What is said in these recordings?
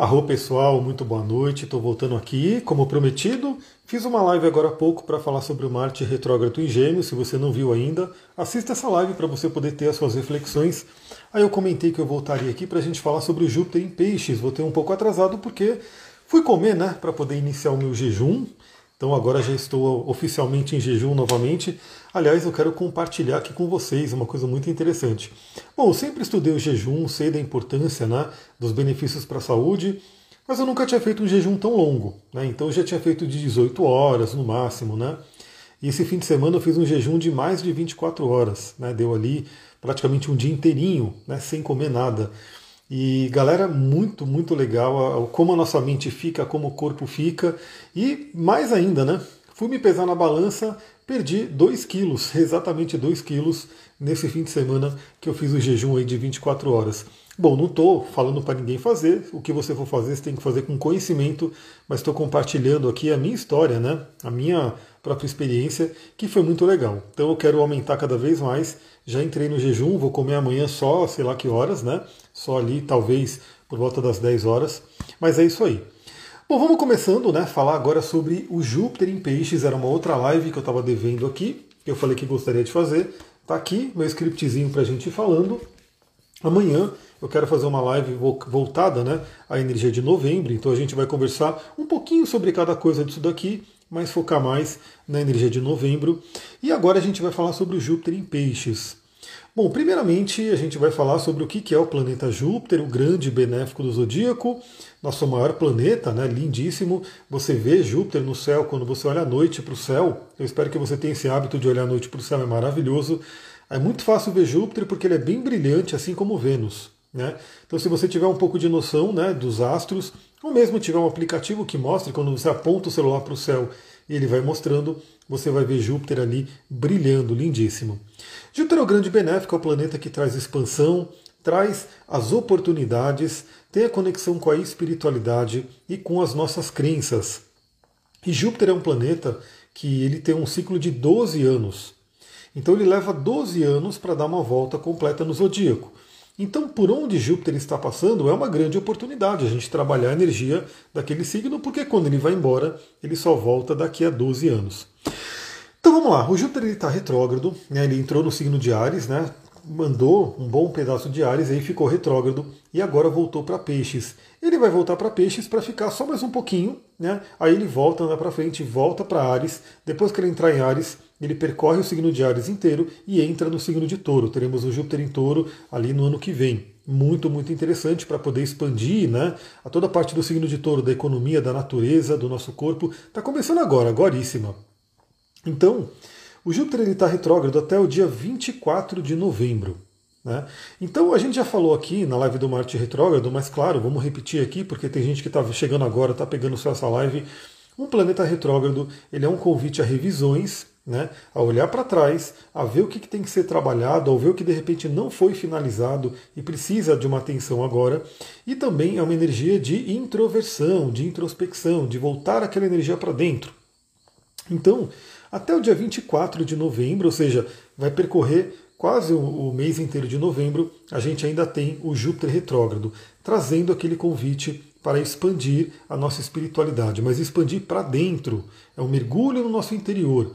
Arro pessoal, muito boa noite. Estou voltando aqui, como prometido. Fiz uma live agora há pouco para falar sobre o Marte retrógrado em Gêmeos. Se você não viu ainda, assista essa live para você poder ter as suas reflexões. Aí eu comentei que eu voltaria aqui para a gente falar sobre o Júpiter em Peixes. Vou ter um pouco atrasado porque fui comer, né, para poder iniciar o meu jejum. Então agora já estou oficialmente em jejum novamente. Aliás, eu quero compartilhar aqui com vocês uma coisa muito interessante. Bom, eu sempre estudei o jejum, sei da importância né, dos benefícios para a saúde, mas eu nunca tinha feito um jejum tão longo. Né? Então eu já tinha feito de 18 horas no máximo. Né? E esse fim de semana eu fiz um jejum de mais de 24 horas. Né? Deu ali praticamente um dia inteirinho, né, sem comer nada. E galera, muito, muito legal como a nossa mente fica, como o corpo fica. E mais ainda, né? Fui me pesar na balança, perdi 2 quilos, exatamente 2 quilos nesse fim de semana que eu fiz o jejum aí de 24 horas. Bom, não estou falando para ninguém fazer, o que você for fazer você tem que fazer com conhecimento, mas estou compartilhando aqui a minha história, né? a minha própria experiência, que foi muito legal. Então eu quero aumentar cada vez mais. Já entrei no jejum, vou comer amanhã só, sei lá que horas, né? Só ali, talvez por volta das 10 horas. Mas é isso aí. Bom, vamos começando, né? Falar agora sobre o Júpiter em Peixes. Era uma outra live que eu estava devendo aqui, que eu falei que gostaria de fazer. Tá aqui meu scriptzinho para a gente ir falando. Amanhã eu quero fazer uma live voltada né, à energia de novembro, então a gente vai conversar um pouquinho sobre cada coisa disso daqui, mas focar mais na energia de novembro. E agora a gente vai falar sobre o Júpiter em Peixes. Bom, primeiramente a gente vai falar sobre o que é o planeta Júpiter, o grande benéfico do zodíaco, nosso maior planeta, né? Lindíssimo. Você vê Júpiter no céu quando você olha à noite para o céu. Eu espero que você tenha esse hábito de olhar à noite para o céu, é maravilhoso. É muito fácil ver Júpiter porque ele é bem brilhante, assim como Vênus. Né? Então, se você tiver um pouco de noção né, dos astros, ou mesmo tiver um aplicativo que mostre, quando você aponta o celular para o céu e ele vai mostrando, você vai ver Júpiter ali brilhando, lindíssimo. Júpiter é o grande benéfico, é o planeta que traz expansão, traz as oportunidades, tem a conexão com a espiritualidade e com as nossas crenças. E Júpiter é um planeta que ele tem um ciclo de 12 anos. Então ele leva 12 anos para dar uma volta completa no zodíaco. Então, por onde Júpiter está passando é uma grande oportunidade a gente trabalhar a energia daquele signo, porque quando ele vai embora, ele só volta daqui a 12 anos. Então vamos lá, o Júpiter está retrógrado, né, ele entrou no signo de Ares, né, mandou um bom pedaço de Ares, aí ficou retrógrado e agora voltou para Peixes. Ele vai voltar para Peixes para ficar só mais um pouquinho, né? Aí ele volta, anda para frente, volta para Ares. Depois que ele entrar em Ares, ele percorre o signo de Ares inteiro e entra no signo de Touro. Teremos o Júpiter em Touro ali no ano que vem. Muito, muito interessante para poder expandir né, a toda a parte do signo de Touro, da economia, da natureza, do nosso corpo. Está começando agora, agoríssima. Então, o Júpiter está retrógrado até o dia 24 de novembro. Né? Então a gente já falou aqui na live do Marte retrógrado, mas claro, vamos repetir aqui porque tem gente que está chegando agora, está pegando só essa live. Um planeta retrógrado ele é um convite a revisões, né, a olhar para trás, a ver o que, que, tem que ser trabalhado, a ver o que de repente não foi finalizado e precisa de uma atenção agora. E também é uma energia de introversão, de introspecção, de voltar aquela energia para dentro. Então, até o dia 24 de novembro, ou seja, vai percorrer quase o mês inteiro de novembro, a gente ainda tem o Júpiter retrógrado, trazendo aquele convite para expandir a nossa espiritualidade, mas expandir para dentro, é um mergulho no nosso interior.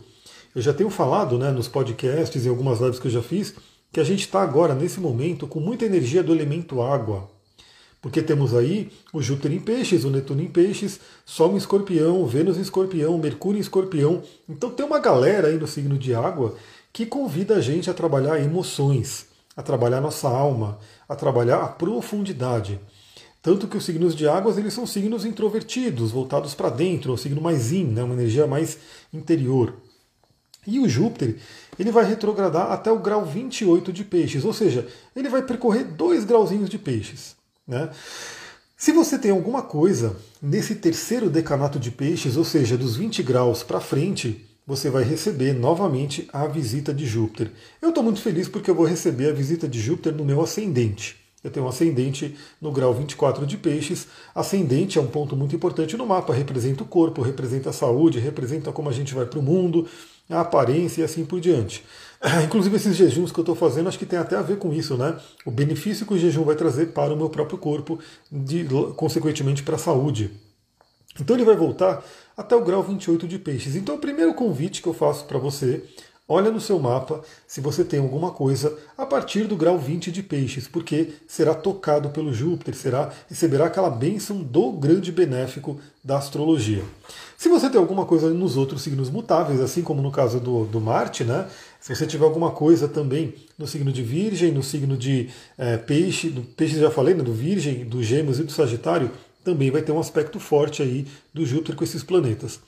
Eu já tenho falado né, nos podcasts e algumas lives que eu já fiz que a gente está agora, nesse momento, com muita energia do elemento água. Porque temos aí o Júpiter em peixes, o Netuno em peixes, Sol em escorpião, Vênus em escorpião, Mercúrio em escorpião. Então tem uma galera aí no signo de água que convida a gente a trabalhar emoções, a trabalhar nossa alma, a trabalhar a profundidade. Tanto que os signos de águas eles são signos introvertidos, voltados para dentro, um signo mais in, né, uma energia mais interior. E o Júpiter, ele vai retrogradar até o grau 28 de peixes, ou seja, ele vai percorrer dois grauzinhos de peixes. Né? Se você tem alguma coisa nesse terceiro decanato de peixes, ou seja, dos 20 graus para frente, você vai receber novamente a visita de Júpiter. Eu estou muito feliz porque eu vou receber a visita de Júpiter no meu ascendente. Eu tenho um ascendente no grau 24 de peixes. Ascendente é um ponto muito importante no mapa, representa o corpo, representa a saúde, representa como a gente vai para o mundo, a aparência e assim por diante. Inclusive esses jejuns que eu estou fazendo, acho que tem até a ver com isso, né? O benefício que o jejum vai trazer para o meu próprio corpo, de, consequentemente para a saúde. Então ele vai voltar até o grau 28 de peixes. Então o primeiro convite que eu faço para você, olha no seu mapa se você tem alguma coisa a partir do grau 20 de peixes, porque será tocado pelo Júpiter, será receberá aquela bênção do grande benéfico da astrologia. Se você tem alguma coisa nos outros signos mutáveis, assim como no caso do, do Marte, né? Se você tiver alguma coisa também no signo de Virgem, no signo de é, Peixe, do Peixe já falei, né, do Virgem, do Gêmeos e do Sagitário, também vai ter um aspecto forte aí do Júpiter com esses planetas.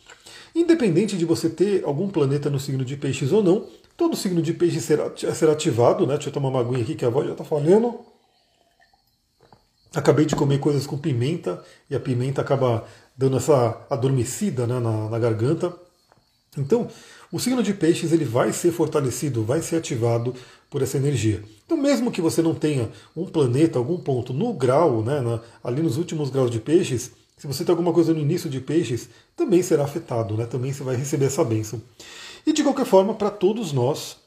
Independente de você ter algum planeta no signo de Peixes ou não, todo signo de Peixes será, será ativado, né? Deixa eu tomar uma aguinha aqui que a voz já está falhando. Acabei de comer coisas com pimenta e a pimenta acaba dando essa adormecida né, na, na garganta. Então, o signo de peixes ele vai ser fortalecido, vai ser ativado por essa energia. Então, mesmo que você não tenha um planeta, algum ponto no grau, né, na, ali nos últimos graus de peixes, se você tem alguma coisa no início de peixes, também será afetado, né, também você vai receber essa bênção. E de qualquer forma, para todos nós,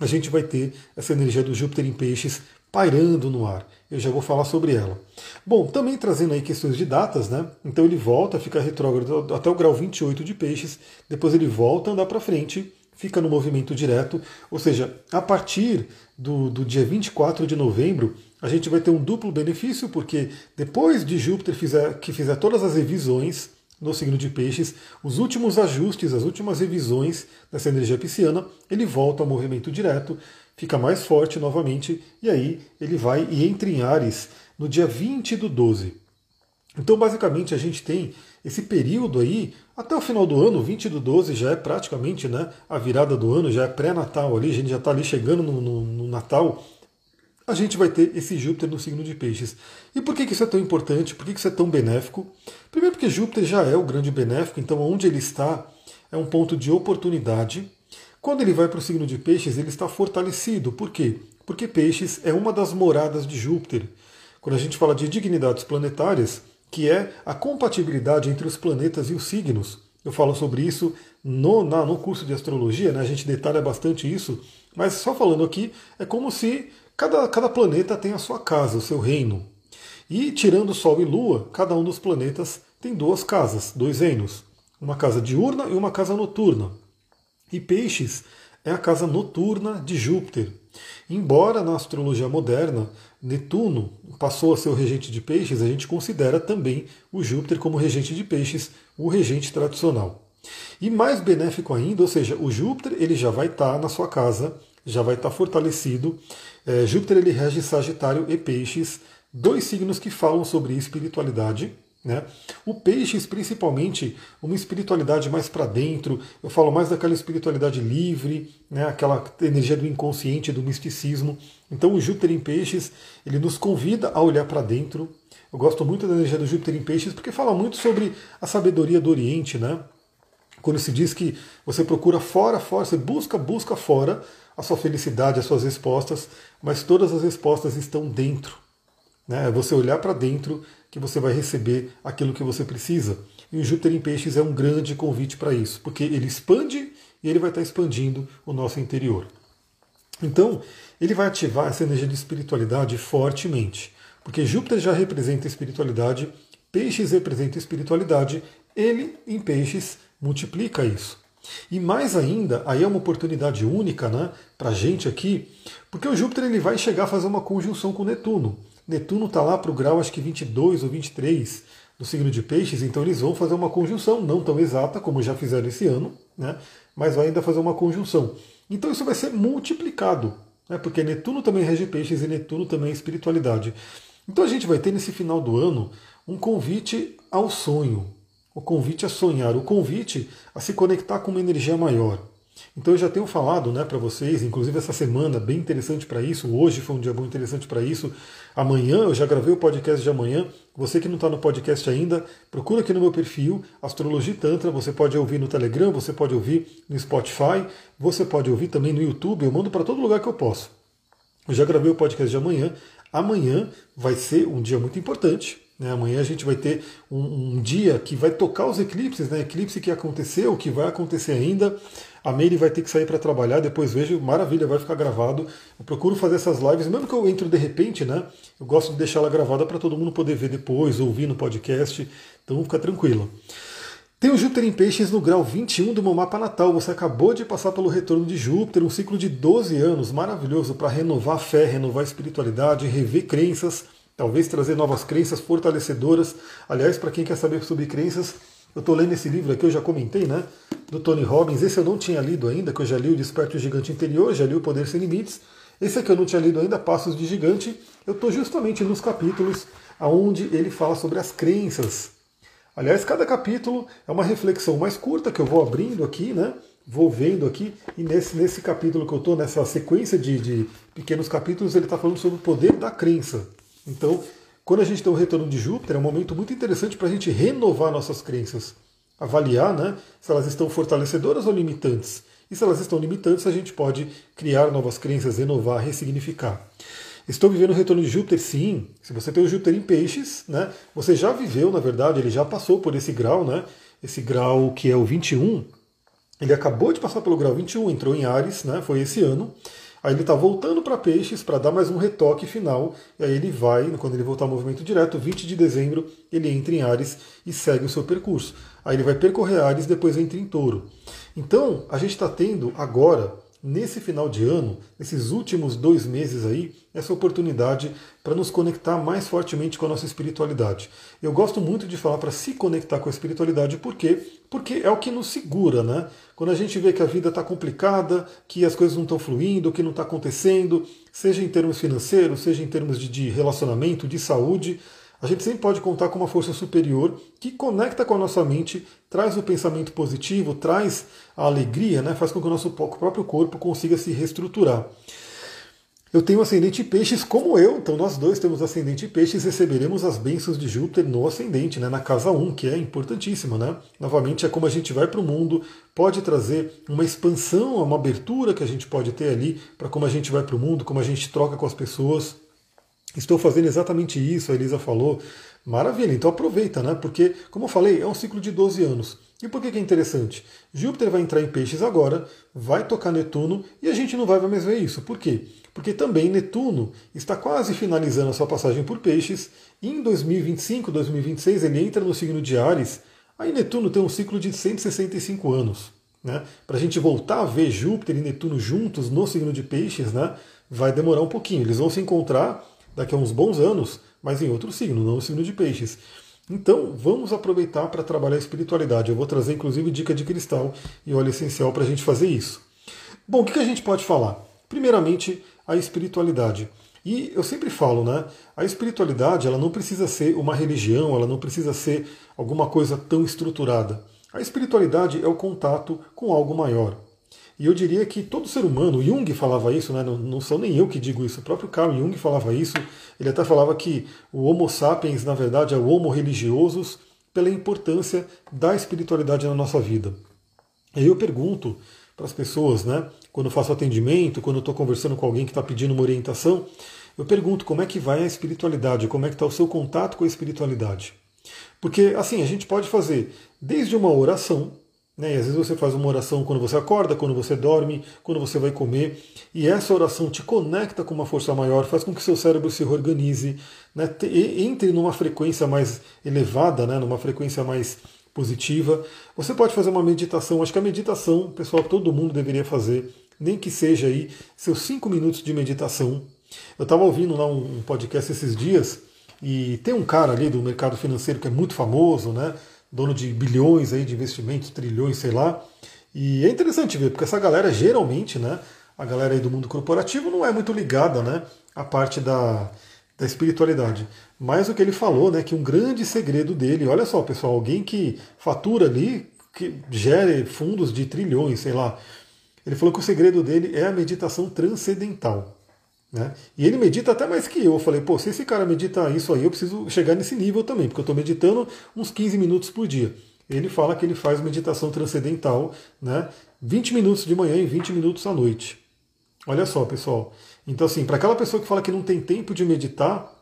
a gente vai ter essa energia do Júpiter em peixes pairando no ar. Eu já vou falar sobre ela. Bom, também trazendo aí questões de datas, né? Então ele volta, fica retrógrado até o grau 28 de peixes, depois ele volta a andar para frente, fica no movimento direto, ou seja, a partir do, do dia 24 de novembro, a gente vai ter um duplo benefício, porque depois de Júpiter fizer, que fizer todas as revisões no signo de peixes, os últimos ajustes, as últimas revisões dessa energia pisciana, ele volta ao movimento direto, fica mais forte novamente, e aí ele vai e entra em Ares no dia 20 do 12. Então, basicamente, a gente tem esse período aí, até o final do ano, 20 do 12 já é praticamente né, a virada do ano, já é pré-natal ali, a gente já está ali chegando no, no, no, Natal, a gente vai ter esse Júpiter no signo de peixes. E por que, que isso é tão importante? Por que, que isso é tão benéfico? Primeiro porque Júpiter já é o grande benéfico, então onde ele está é um ponto de oportunidade, quando ele vai para o signo de Peixes, ele está fortalecido. Por quê? Porque Peixes é uma das moradas de Júpiter. Quando a gente fala de dignidades planetárias, que é a compatibilidade entre os planetas e os signos, eu falo sobre isso no, na, no curso de astrologia, né? a gente detalha bastante isso, mas só falando aqui, é como se cada, cada planeta tem a sua casa, o seu reino. E tirando Sol e Lua, cada um dos planetas tem duas casas, dois reinos. Uma casa diurna e uma casa noturna. E Peixes é a casa noturna de Júpiter. Embora na astrologia moderna Netuno passou a ser o regente de Peixes, a gente considera também o Júpiter como regente de Peixes, o regente tradicional. E mais benéfico ainda, ou seja, o Júpiter ele já vai estar na sua casa, já vai estar fortalecido. É, Júpiter ele rege Sagitário e Peixes, dois signos que falam sobre espiritualidade. Né? O peixes, principalmente, uma espiritualidade mais para dentro, eu falo mais daquela espiritualidade livre, né? aquela energia do inconsciente, do misticismo. Então, o Júpiter em peixes, ele nos convida a olhar para dentro. Eu gosto muito da energia do Júpiter em peixes porque fala muito sobre a sabedoria do Oriente, né? Quando se diz que você procura fora, fora, você busca, busca fora a sua felicidade, as suas respostas, mas todas as respostas estão dentro. Né? É você olhar para dentro que você vai receber aquilo que você precisa. E o Júpiter em Peixes é um grande convite para isso, porque ele expande e ele vai estar expandindo o nosso interior. Então, ele vai ativar essa energia de espiritualidade fortemente, porque Júpiter já representa espiritualidade, Peixes representa espiritualidade, ele em Peixes multiplica isso. E mais ainda, aí é uma oportunidade única né, para a gente aqui, porque o Júpiter ele vai chegar a fazer uma conjunção com Netuno. Netuno está lá para o grau, acho que 22 ou 23 do signo de Peixes, então eles vão fazer uma conjunção, não tão exata como já fizeram esse ano, né? mas vai ainda fazer uma conjunção. Então isso vai ser multiplicado, né? porque Netuno também rege Peixes e Netuno também é espiritualidade. Então a gente vai ter nesse final do ano um convite ao sonho, o convite a sonhar, o convite a se conectar com uma energia maior. Então eu já tenho falado né, para vocês, inclusive essa semana, bem interessante para isso. Hoje foi um dia muito interessante para isso. Amanhã, eu já gravei o podcast de amanhã. Você que não está no podcast ainda, procura aqui no meu perfil, Astrologia Tantra. Você pode ouvir no Telegram, você pode ouvir no Spotify, você pode ouvir também no YouTube. Eu mando para todo lugar que eu posso. Eu já gravei o podcast de amanhã. Amanhã vai ser um dia muito importante. Né? Amanhã a gente vai ter um, um dia que vai tocar os eclipses, né? eclipse que aconteceu, que vai acontecer ainda. A Meire vai ter que sair para trabalhar, depois vejo, maravilha, vai ficar gravado. Eu procuro fazer essas lives, mesmo que eu entre de repente, né? Eu gosto de deixar ela gravada para todo mundo poder ver depois, ouvir no podcast. Então fica tranquilo. Tem o Júpiter em Peixes no grau 21 do meu mapa natal. Você acabou de passar pelo retorno de Júpiter, um ciclo de 12 anos maravilhoso para renovar a fé, renovar a espiritualidade, rever crenças, talvez trazer novas crenças fortalecedoras. Aliás, para quem quer saber sobre crenças, eu estou lendo esse livro aqui, eu já comentei, né? Do Tony Robbins. Esse eu não tinha lido ainda, que eu já li o Desperto Gigante Interior, já li o Poder Sem Limites. Esse aqui eu não tinha lido ainda, Passos de Gigante. Eu estou justamente nos capítulos onde ele fala sobre as crenças Aliás, cada capítulo é uma reflexão mais curta que eu vou abrindo aqui, né? Vou vendo aqui, e nesse, nesse capítulo que eu estou, nessa sequência de, de pequenos capítulos, ele está falando sobre o poder da crença. Então, quando a gente tem o retorno de Júpiter, é um momento muito interessante para a gente renovar nossas crenças, avaliar né, se elas estão fortalecedoras ou limitantes. E se elas estão limitantes, a gente pode criar novas crenças, renovar, ressignificar. Estou vivendo o retorno de Júpiter? Sim. Se você tem o Júpiter em peixes, né, você já viveu, na verdade, ele já passou por esse grau, né, esse grau que é o 21. Ele acabou de passar pelo grau 21, entrou em Ares, né, foi esse ano. Aí ele está voltando para peixes para dar mais um retoque final. E aí ele vai, quando ele voltar ao movimento direto, 20 de dezembro, ele entra em Ares e segue o seu percurso. Aí ele vai percorrer Ares, depois entra em touro. Então, a gente está tendo agora nesse final de ano, nesses últimos dois meses aí, essa oportunidade para nos conectar mais fortemente com a nossa espiritualidade. Eu gosto muito de falar para se conectar com a espiritualidade, por quê? Porque é o que nos segura, né? Quando a gente vê que a vida está complicada, que as coisas não estão fluindo, que não está acontecendo, seja em termos financeiros, seja em termos de, de relacionamento, de saúde, a gente sempre pode contar com uma força superior que conecta com a nossa mente, traz o pensamento positivo, traz a alegria, né? faz com que o nosso próprio corpo consiga se reestruturar. Eu tenho ascendente peixes como eu, então nós dois temos ascendente peixes, receberemos as bênçãos de Júpiter no ascendente, né, na casa 1, que é importantíssima. Né? Novamente, é como a gente vai para o mundo, pode trazer uma expansão, uma abertura que a gente pode ter ali para como a gente vai para o mundo, como a gente troca com as pessoas. Estou fazendo exatamente isso, a Elisa falou. Maravilha, então aproveita, né? Porque, como eu falei, é um ciclo de 12 anos. E por que, que é interessante? Júpiter vai entrar em peixes agora, vai tocar Netuno e a gente não vai mais ver isso. Por quê? Porque também Netuno está quase finalizando a sua passagem por peixes. E em 2025, 2026, ele entra no signo de Ares. Aí Netuno tem um ciclo de 165 anos. Né? Para a gente voltar a ver Júpiter e Netuno juntos no signo de peixes, né? vai demorar um pouquinho. Eles vão se encontrar daqui a uns bons anos, mas em outro signo, não no signo de peixes. Então, vamos aproveitar para trabalhar a espiritualidade. Eu vou trazer, inclusive, dica de cristal e óleo essencial para a gente fazer isso. Bom, o que a gente pode falar? Primeiramente, a espiritualidade. E eu sempre falo, né? A espiritualidade ela não precisa ser uma religião, ela não precisa ser alguma coisa tão estruturada. A espiritualidade é o contato com algo maior. E eu diria que todo ser humano, Jung falava isso, né? não, não sou nem eu que digo isso, o próprio Carl Jung falava isso, ele até falava que o Homo sapiens, na verdade, é o Homo religiosus pela importância da espiritualidade na nossa vida. E eu pergunto para as pessoas, né, quando eu faço atendimento, quando eu estou conversando com alguém que está pedindo uma orientação, eu pergunto como é que vai a espiritualidade, como é que está o seu contato com a espiritualidade. Porque, assim, a gente pode fazer desde uma oração, né? E às vezes você faz uma oração quando você acorda, quando você dorme, quando você vai comer, e essa oração te conecta com uma força maior, faz com que seu cérebro se reorganize, né? entre numa frequência mais elevada, né? numa frequência mais positiva. Você pode fazer uma meditação, acho que a meditação, pessoal, todo mundo deveria fazer, nem que seja aí seus cinco minutos de meditação. Eu estava ouvindo lá um podcast esses dias, e tem um cara ali do mercado financeiro que é muito famoso, né? Dono de bilhões aí de investimentos, trilhões, sei lá. E é interessante ver, porque essa galera geralmente, né, a galera aí do mundo corporativo não é muito ligada, né, à parte da, da espiritualidade. Mas o que ele falou, né, que um grande segredo dele, olha só, pessoal, alguém que fatura ali, que gere fundos de trilhões, sei lá. Ele falou que o segredo dele é a meditação transcendental. Né? E ele medita até mais que eu. Eu falei, pô, se esse cara medita isso aí, eu preciso chegar nesse nível também, porque eu estou meditando uns 15 minutos por dia. Ele fala que ele faz meditação transcendental, né? 20 minutos de manhã e 20 minutos à noite. Olha só, pessoal. Então, assim, para aquela pessoa que fala que não tem tempo de meditar,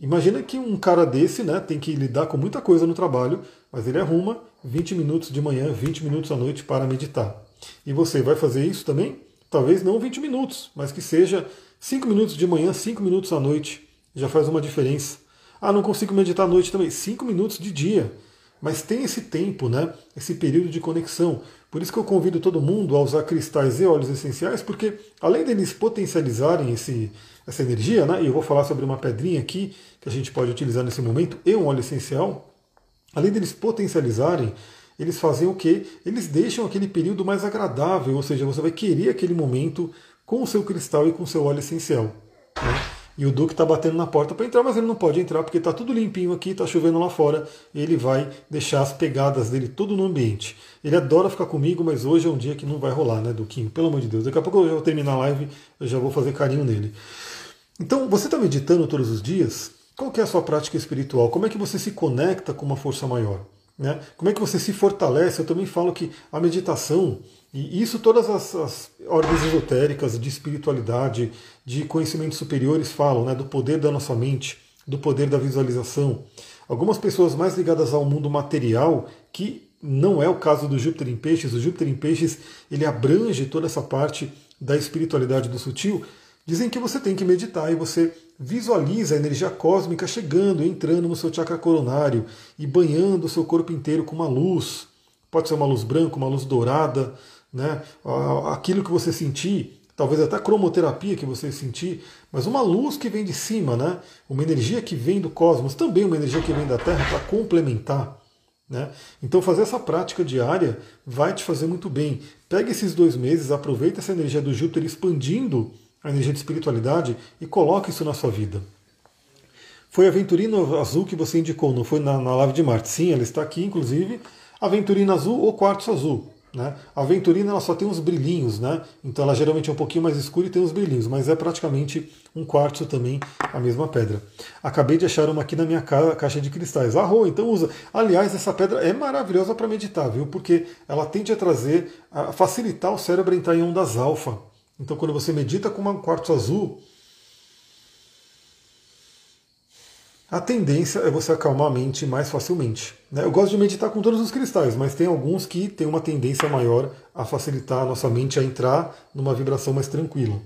imagina que um cara desse, né, tem que lidar com muita coisa no trabalho, mas ele arruma 20 minutos de manhã, 20 minutos à noite para meditar. E você vai fazer isso também? Talvez não 20 minutos, mas que seja 5 minutos de manhã, 5 minutos à noite. Já faz uma diferença. Ah, não consigo meditar à noite também. 5 minutos de dia. Mas tem esse tempo, né? Esse período de conexão. Por isso que eu convido todo mundo a usar cristais e óleos essenciais, porque além deles potencializarem esse, essa energia, né? E eu vou falar sobre uma pedrinha aqui que a gente pode utilizar nesse momento e um óleo essencial. Além deles potencializarem, eles fazem o quê? Eles deixam aquele período mais agradável, ou seja, você vai querer aquele momento com o seu cristal e com o seu óleo essencial. Né? E o Duque está batendo na porta para entrar, mas ele não pode entrar porque está tudo limpinho aqui, está chovendo lá fora. ele vai deixar as pegadas dele tudo no ambiente. Ele adora ficar comigo, mas hoje é um dia que não vai rolar, né, Duquinho? Pelo amor de Deus. Daqui a pouco eu já vou terminar a live, eu já vou fazer carinho nele. Então, você está meditando todos os dias? Qual é a sua prática espiritual? Como é que você se conecta com uma força maior? Né? Como é que você se fortalece? Eu também falo que a meditação e isso todas as, as ordens esotéricas de espiritualidade, de conhecimentos superiores falam, né, do poder da nossa mente, do poder da visualização. Algumas pessoas mais ligadas ao mundo material, que não é o caso do Júpiter em Peixes, o Júpiter em Peixes ele abrange toda essa parte da espiritualidade do sutil, dizem que você tem que meditar e você visualiza a energia cósmica chegando, entrando no seu chakra coronário e banhando o seu corpo inteiro com uma luz. Pode ser uma luz branca, uma luz dourada, né? aquilo que você sentir, talvez até cromoterapia que você sentir, mas uma luz que vem de cima, né? uma energia que vem do cosmos, também uma energia que vem da Terra para complementar. Né? Então fazer essa prática diária vai te fazer muito bem. Pega esses dois meses, aproveita essa energia do Júpiter expandindo a energia de espiritualidade e coloca isso na sua vida. Foi a Aventurina Azul que você indicou, não foi na, na live de Marte? Sim, ela está aqui, inclusive. Aventurina Azul ou Quartzo Azul. Né? A aventurina ela só tem uns brilhinhos, né? então ela geralmente é um pouquinho mais escura e tem uns brilhinhos, mas é praticamente um quartzo também, a mesma pedra. Acabei de achar uma aqui na minha ca caixa de cristais. Arro, então usa. Aliás, essa pedra é maravilhosa para meditar, viu? Porque ela tende a trazer, a facilitar o cérebro entrar em ondas alfa. Então quando você medita com um quartzo azul, a tendência é você acalmar a mente mais facilmente. Né? Eu gosto de meditar com todos os cristais, mas tem alguns que têm uma tendência maior a facilitar a nossa mente a entrar numa vibração mais tranquila.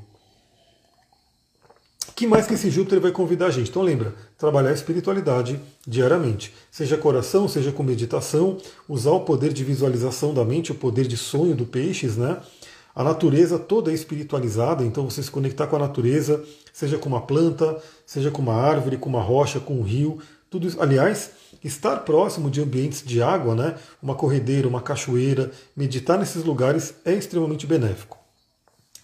que mais que esse Júpiter vai convidar a gente? Então lembra, trabalhar a espiritualidade diariamente. Seja coração, seja com meditação, usar o poder de visualização da mente, o poder de sonho do peixes, né? A natureza toda é espiritualizada, então você se conectar com a natureza, seja com uma planta, seja com uma árvore, com uma rocha, com um rio, tudo isso. Aliás, estar próximo de ambientes de água, né, uma corredeira, uma cachoeira, meditar nesses lugares é extremamente benéfico.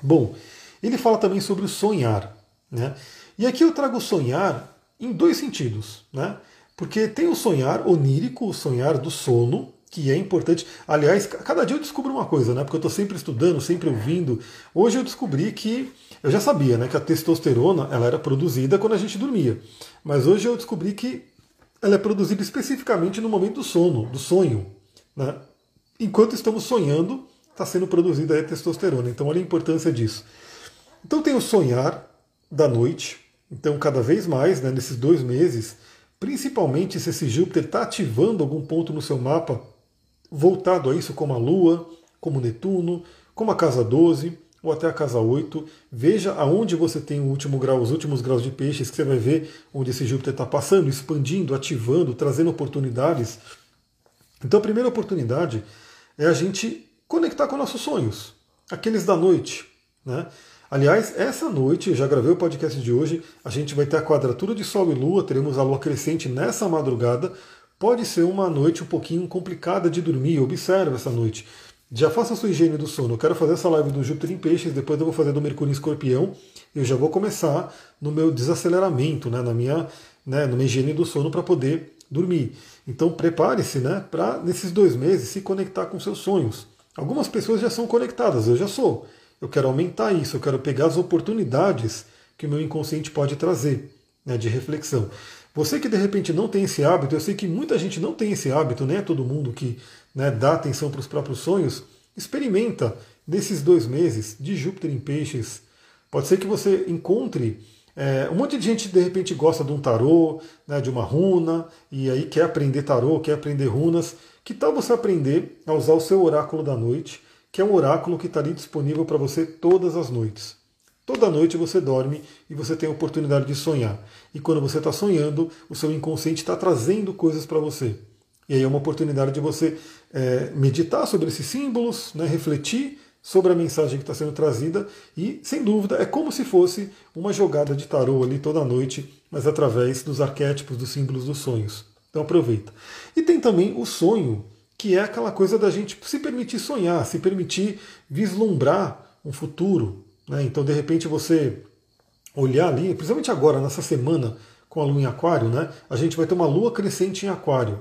Bom, ele fala também sobre o sonhar. Né? E aqui eu trago sonhar em dois sentidos. Né? Porque tem o sonhar onírico, o sonhar do sono, que é importante. Aliás, cada dia eu descubro uma coisa, né? Porque eu estou sempre estudando, sempre ouvindo. Hoje eu descobri que eu já sabia, né, que a testosterona ela era produzida quando a gente dormia. Mas hoje eu descobri que ela é produzida especificamente no momento do sono, do sonho, né? Enquanto estamos sonhando, está sendo produzida a testosterona. Então olha a importância disso. Então tem o sonhar da noite. Então cada vez mais, né, nesses dois meses, principalmente se esse Júpiter está ativando algum ponto no seu mapa voltado a isso, como a Lua, como Netuno, como a casa 12 ou até a casa 8. Veja aonde você tem último grau, os últimos graus de peixes, que você vai ver onde esse Júpiter está passando, expandindo, ativando, trazendo oportunidades. Então a primeira oportunidade é a gente conectar com nossos sonhos, aqueles da noite. Né? Aliás, essa noite, já gravei o podcast de hoje, a gente vai ter a quadratura de Sol e Lua, teremos a Lua crescente nessa madrugada, Pode ser uma noite um pouquinho complicada de dormir, observe essa noite. Já faça a sua higiene do sono. Eu quero fazer essa live do Júpiter em Peixes, depois eu vou fazer do Mercúrio em Escorpião. Eu já vou começar no meu desaceleramento, né, na minha, né, higiene do sono para poder dormir. Então prepare-se, né, para nesses dois meses se conectar com seus sonhos. Algumas pessoas já são conectadas, eu já sou. Eu quero aumentar isso, eu quero pegar as oportunidades que o meu inconsciente pode trazer né, de reflexão. Você que de repente não tem esse hábito, eu sei que muita gente não tem esse hábito, nem é todo mundo que né, dá atenção para os próprios sonhos. Experimenta nesses dois meses de Júpiter em Peixes. Pode ser que você encontre. É, um monte de gente de repente gosta de um tarô, né, de uma runa, e aí quer aprender tarô, quer aprender runas. Que tal você aprender a usar o seu oráculo da noite, que é um oráculo que está ali disponível para você todas as noites. Toda noite você dorme e você tem a oportunidade de sonhar. E quando você está sonhando, o seu inconsciente está trazendo coisas para você. E aí é uma oportunidade de você é, meditar sobre esses símbolos, né, refletir sobre a mensagem que está sendo trazida e, sem dúvida, é como se fosse uma jogada de tarô ali toda noite, mas através dos arquétipos, dos símbolos dos sonhos. Então aproveita. E tem também o sonho, que é aquela coisa da gente se permitir sonhar, se permitir vislumbrar um futuro. Né? Então, de repente, você olhar ali, principalmente agora, nessa semana com a lua em aquário, né? a gente vai ter uma lua crescente em aquário.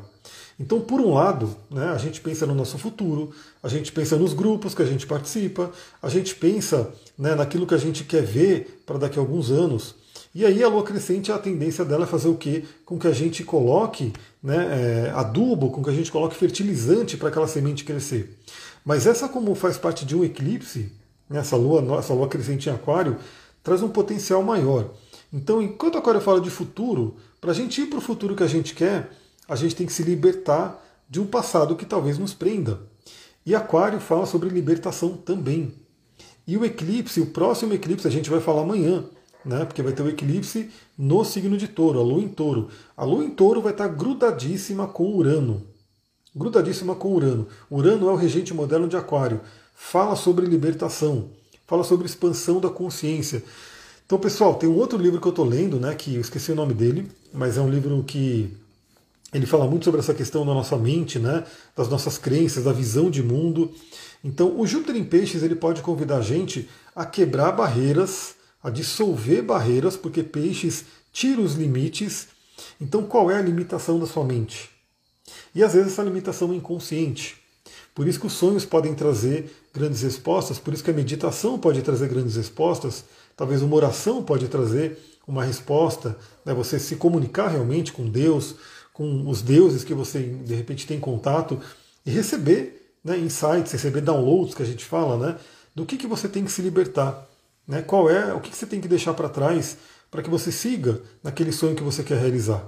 Então, por um lado, né, a gente pensa no nosso futuro, a gente pensa nos grupos que a gente participa, a gente pensa né, naquilo que a gente quer ver para daqui a alguns anos. E aí a lua crescente, a tendência dela é fazer o quê? Com que a gente coloque né, é, adubo, com que a gente coloque fertilizante para aquela semente crescer. Mas essa, como faz parte de um eclipse, né, essa, lua, essa lua crescente em aquário, traz um potencial maior. Então, enquanto aquário fala de futuro, para a gente ir para o futuro que a gente quer, a gente tem que se libertar de um passado que talvez nos prenda. E Aquário fala sobre libertação também. E o eclipse, o próximo eclipse, a gente vai falar amanhã, né? Porque vai ter o eclipse no signo de touro, a lua em touro. A lua em touro vai estar grudadíssima com Urano. Grudadíssima com Urano. Urano é o regente moderno de Aquário. Fala sobre libertação, fala sobre expansão da consciência. Então, pessoal, tem um outro livro que eu estou lendo, né? Que eu esqueci o nome dele, mas é um livro que ele fala muito sobre essa questão da nossa mente, né, das nossas crenças, da visão de mundo. Então, o Júpiter em Peixes ele pode convidar a gente a quebrar barreiras, a dissolver barreiras, porque Peixes tira os limites. Então, qual é a limitação da sua mente? E às vezes essa limitação é inconsciente. Por isso que os sonhos podem trazer grandes respostas, por isso que a meditação pode trazer grandes respostas, talvez uma oração pode trazer uma resposta, né, você se comunicar realmente com Deus, com os deuses que você de repente tem contato e receber né, insights, receber downloads que a gente fala, né, do que, que você tem que se libertar, né, qual é, o que, que você tem que deixar para trás para que você siga naquele sonho que você quer realizar.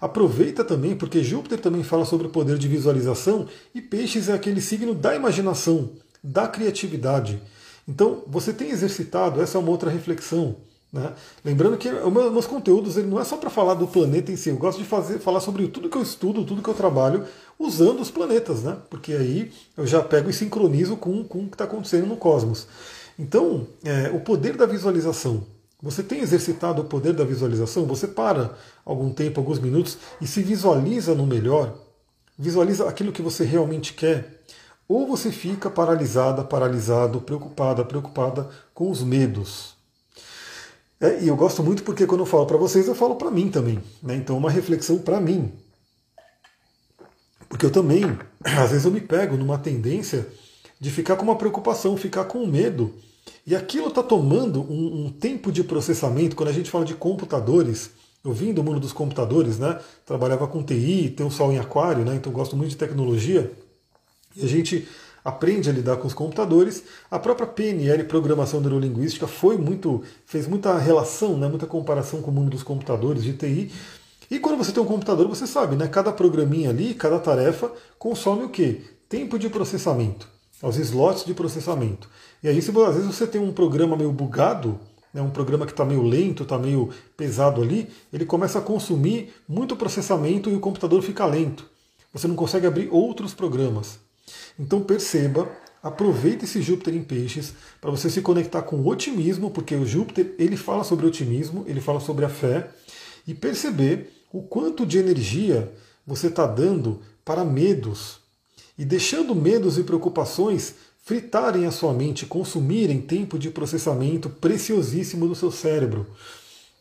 Aproveita também, porque Júpiter também fala sobre o poder de visualização e Peixes é aquele signo da imaginação, da criatividade. Então, você tem exercitado, essa é uma outra reflexão. Né? Lembrando que os meus conteúdos ele não é só para falar do planeta em si, eu gosto de fazer, falar sobre tudo que eu estudo, tudo que eu trabalho, usando os planetas, né? porque aí eu já pego e sincronizo com, com o que está acontecendo no cosmos. Então, é, o poder da visualização. Você tem exercitado o poder da visualização? Você para algum tempo, alguns minutos e se visualiza no melhor? Visualiza aquilo que você realmente quer? Ou você fica paralisada, paralisado, preocupada, preocupada com os medos? É, e eu gosto muito porque quando eu falo para vocês, eu falo para mim também. Né? Então, uma reflexão para mim. Porque eu também, às vezes, eu me pego numa tendência de ficar com uma preocupação, ficar com medo. E aquilo está tomando um, um, tempo de processamento. Quando a gente fala de computadores, eu vim do mundo dos computadores, né? Trabalhava com TI, tem um sol em aquário, né? Então gosto muito de tecnologia. E a gente aprende a lidar com os computadores. A própria PNL, Programação Neurolinguística, foi muito, fez muita relação, né, muita comparação com o mundo dos computadores de TI. E quando você tem um computador, você sabe, né, cada programinha ali, cada tarefa consome o quê? Tempo de processamento, os slots de processamento. E aí, se às vezes você tem um programa meio bugado, né, um programa que está meio lento, está meio pesado ali, ele começa a consumir muito processamento e o computador fica lento. Você não consegue abrir outros programas. Então perceba, aproveite esse Júpiter em peixes para você se conectar com otimismo, porque o Júpiter ele fala sobre otimismo, ele fala sobre a fé, e perceber o quanto de energia você está dando para medos e deixando medos e preocupações fritarem a sua mente, consumirem tempo de processamento preciosíssimo do seu cérebro.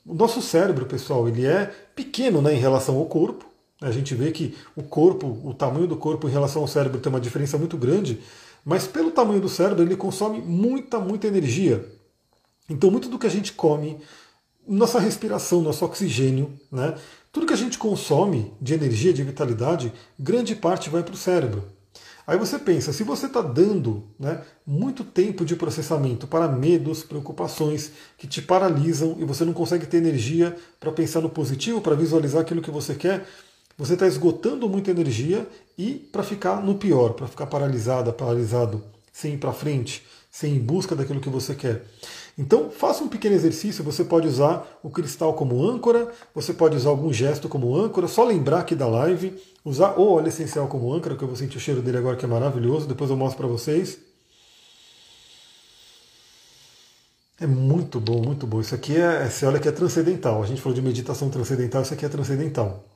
O nosso cérebro, pessoal, ele é pequeno né, em relação ao corpo, a gente vê que o corpo, o tamanho do corpo em relação ao cérebro tem uma diferença muito grande, mas pelo tamanho do cérebro ele consome muita, muita energia. Então muito do que a gente come, nossa respiração, nosso oxigênio, né, tudo que a gente consome de energia, de vitalidade, grande parte vai para o cérebro. Aí você pensa, se você está dando né, muito tempo de processamento para medos, preocupações que te paralisam e você não consegue ter energia para pensar no positivo, para visualizar aquilo que você quer, você está esgotando muita energia e para ficar no pior, para ficar paralisada, paralisado, sem ir para frente, sem ir em busca daquilo que você quer. Então, faça um pequeno exercício. Você pode usar o cristal como âncora, você pode usar algum gesto como âncora, só lembrar aqui da live, usar o óleo essencial como âncora, que eu vou sentir o cheiro dele agora que é maravilhoso, depois eu mostro para vocês. É muito bom, muito bom. Isso aqui é, esse óleo aqui é transcendental. A gente falou de meditação transcendental, isso aqui é transcendental.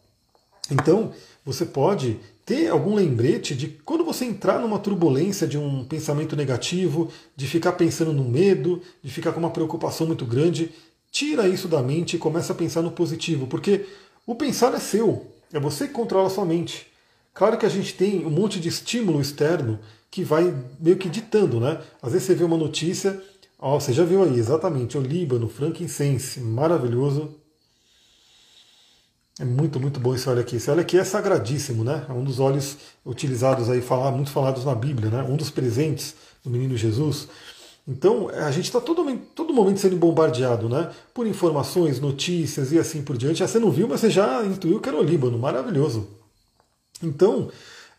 Então, você pode ter algum lembrete de quando você entrar numa turbulência de um pensamento negativo, de ficar pensando no medo, de ficar com uma preocupação muito grande, tira isso da mente e começa a pensar no positivo, porque o pensar é seu, é você que controla a sua mente. Claro que a gente tem um monte de estímulo externo que vai meio que ditando, né? Às vezes você vê uma notícia, ó, você já viu aí, exatamente, o Líbano, frankincense, maravilhoso, é muito, muito bom esse óleo aqui. Esse óleo aqui é sagradíssimo, né? É um dos óleos utilizados aí, falar, muito falados na Bíblia, né? Um dos presentes do menino Jesus. Então, a gente está todo, todo momento sendo bombardeado, né? Por informações, notícias e assim por diante. Ah, você não viu, mas você já intuiu que era o Líbano. Maravilhoso. Então,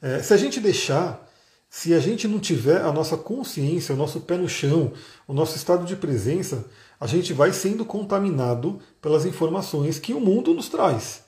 é, se a gente deixar, se a gente não tiver a nossa consciência, o nosso pé no chão, o nosso estado de presença, a gente vai sendo contaminado pelas informações que o mundo nos traz.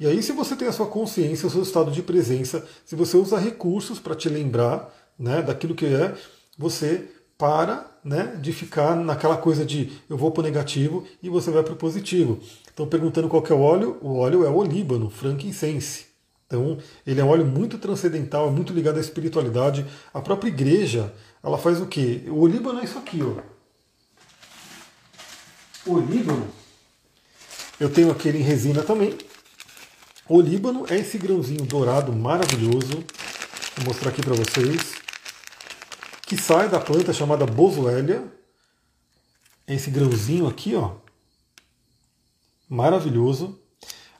E aí, se você tem a sua consciência, o seu estado de presença, se você usa recursos para te lembrar né, daquilo que é, você para né, de ficar naquela coisa de eu vou para o negativo e você vai para o positivo. Então, perguntando qual é o óleo, o óleo é o olíbano, frankincense. Então, ele é um óleo muito transcendental, é muito ligado à espiritualidade. A própria igreja, ela faz o quê? O olíbano é isso aqui, ó. O olíbano, eu tenho aquele em resina também, o líbano é esse grãozinho dourado maravilhoso, vou mostrar aqui para vocês, que sai da planta chamada Boswellia. É esse grãozinho aqui, ó, maravilhoso.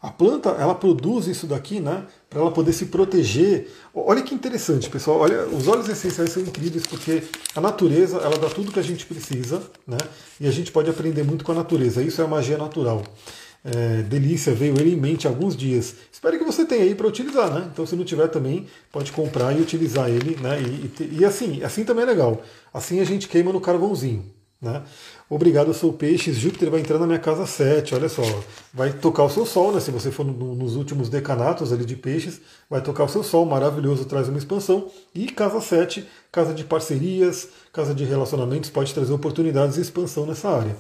A planta ela produz isso daqui, né, para ela poder se proteger. Olha que interessante, pessoal. Olha, os óleos essenciais são incríveis porque a natureza ela dá tudo que a gente precisa, né, e a gente pode aprender muito com a natureza. Isso é a magia natural é, delícia, veio ele em mente há alguns dias. Espero que você tenha aí para utilizar, né? Então se não tiver também, pode comprar e utilizar ele, né? E, e, e, assim, assim também é legal. Assim a gente queima no carvãozinho. Né? Obrigado, eu sou o Peixes. Júpiter vai entrar na minha casa 7. Olha só, vai tocar o seu sol, né? Se você for no, nos últimos decanatos ali de Peixes, vai tocar o seu sol, maravilhoso, traz uma expansão. E casa 7, casa de parcerias, casa de relacionamentos, pode trazer oportunidades e expansão nessa área.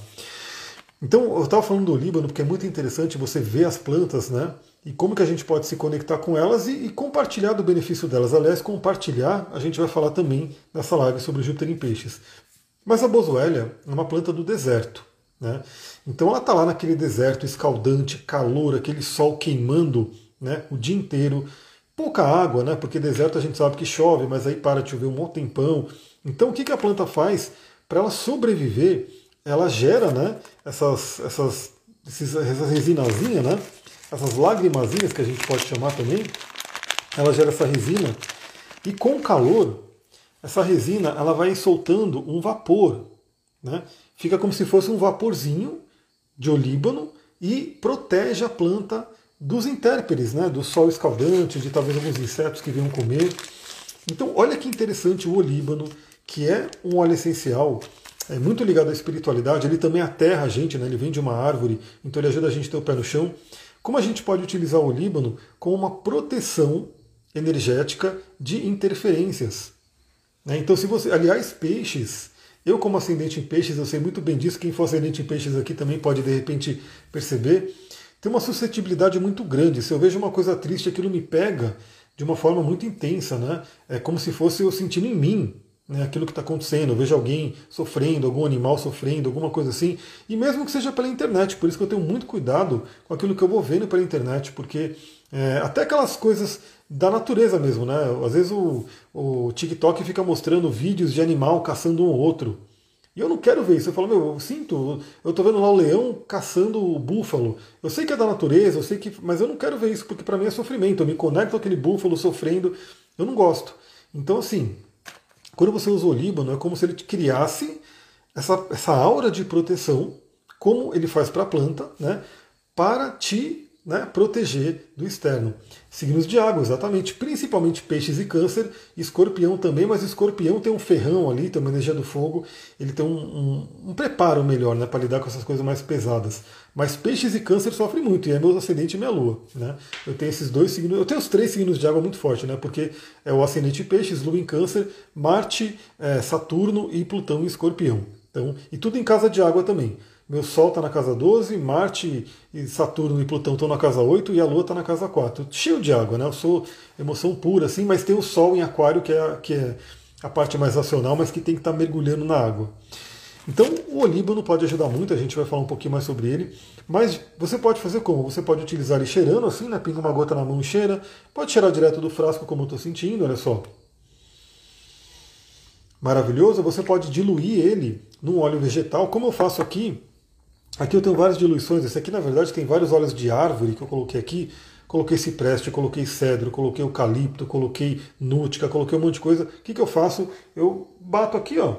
Então, eu estava falando do Líbano porque é muito interessante você ver as plantas, né? E como que a gente pode se conectar com elas e, e compartilhar do benefício delas. Aliás, compartilhar, a gente vai falar também nessa live sobre Júpiter em peixes. Mas a boswellia é uma planta do deserto. Né? Então ela está lá naquele deserto escaldante, calor, aquele sol queimando né, o dia inteiro. Pouca água, né? porque deserto a gente sabe que chove, mas aí para de chover um bom tempão. Então o que, que a planta faz para ela sobreviver? Ela gera né, essas, essas, essas resinazinhas, né, essas lagrimazinhas que a gente pode chamar também, ela gera essa resina e com o calor, essa resina ela vai soltando um vapor, né, fica como se fosse um vaporzinho de olíbano e protege a planta dos intérperes, né, do sol escaldante, de talvez alguns insetos que venham comer. Então, olha que interessante o olíbano, que é um óleo essencial é muito ligado à espiritualidade, ele também aterra a gente, né? ele vem de uma árvore, então ele ajuda a gente a ter o pé no chão. Como a gente pode utilizar o Líbano como uma proteção energética de interferências? Né? Então, se você. Aliás, peixes. Eu, como ascendente em peixes, eu sei muito bem disso. Quem for ascendente em peixes aqui também pode, de repente, perceber. Tem uma suscetibilidade muito grande. Se eu vejo uma coisa triste, aquilo me pega de uma forma muito intensa, né? É como se fosse eu sentindo em mim né, aquilo que está acontecendo, eu vejo alguém sofrendo, algum animal sofrendo, alguma coisa assim, e mesmo que seja pela internet, por isso que eu tenho muito cuidado com aquilo que eu vou vendo pela internet, porque é, até aquelas coisas da natureza mesmo, né? Às vezes o, o TikTok fica mostrando vídeos de animal caçando um outro. E eu não quero ver isso. Eu falo, meu, eu sinto, eu tô vendo lá o leão caçando o búfalo. Eu sei que é da natureza, eu sei que. Mas eu não quero ver isso, porque para mim é sofrimento. Eu me conecto com aquele búfalo sofrendo. Eu não gosto. Então, assim, quando você usa o Líbano, é como se ele criasse essa, essa aura de proteção, como ele faz para a planta, né, para te né, proteger do externo. Signos de água, exatamente, principalmente peixes e câncer, escorpião também, mas escorpião tem um ferrão ali, tem uma energia do fogo, ele tem um, um, um preparo melhor né, para lidar com essas coisas mais pesadas. Mas peixes e câncer sofrem muito, e é meu ascendente e minha lua. Né? Eu tenho esses dois signos, eu tenho os três signos de água muito forte, né? Porque é o ascendente peixes, lua em câncer, Marte, é, Saturno e Plutão em escorpião. Então, e tudo em casa de água também. Meu Sol está na casa 12, Marte e Saturno e Plutão estão na casa 8 e a Lua está na casa 4. Cheio de água, né? Eu sou emoção pura, assim, mas tem o Sol em Aquário, que é, que é a parte mais racional, mas que tem que estar tá mergulhando na água. Então, o olíbano pode ajudar muito, a gente vai falar um pouquinho mais sobre ele. Mas você pode fazer como? Você pode utilizar ele cheirando, assim, né? Pinga uma gota na mão e cheira. Pode cheirar direto do frasco, como eu estou sentindo, olha só. Maravilhoso. Você pode diluir ele num óleo vegetal, como eu faço aqui Aqui eu tenho várias diluições. Esse aqui, na verdade, tem vários óleos de árvore que eu coloquei aqui. Coloquei cipreste, coloquei cedro, coloquei eucalipto, coloquei nútica, coloquei um monte de coisa. O que, que eu faço? Eu bato aqui, ó.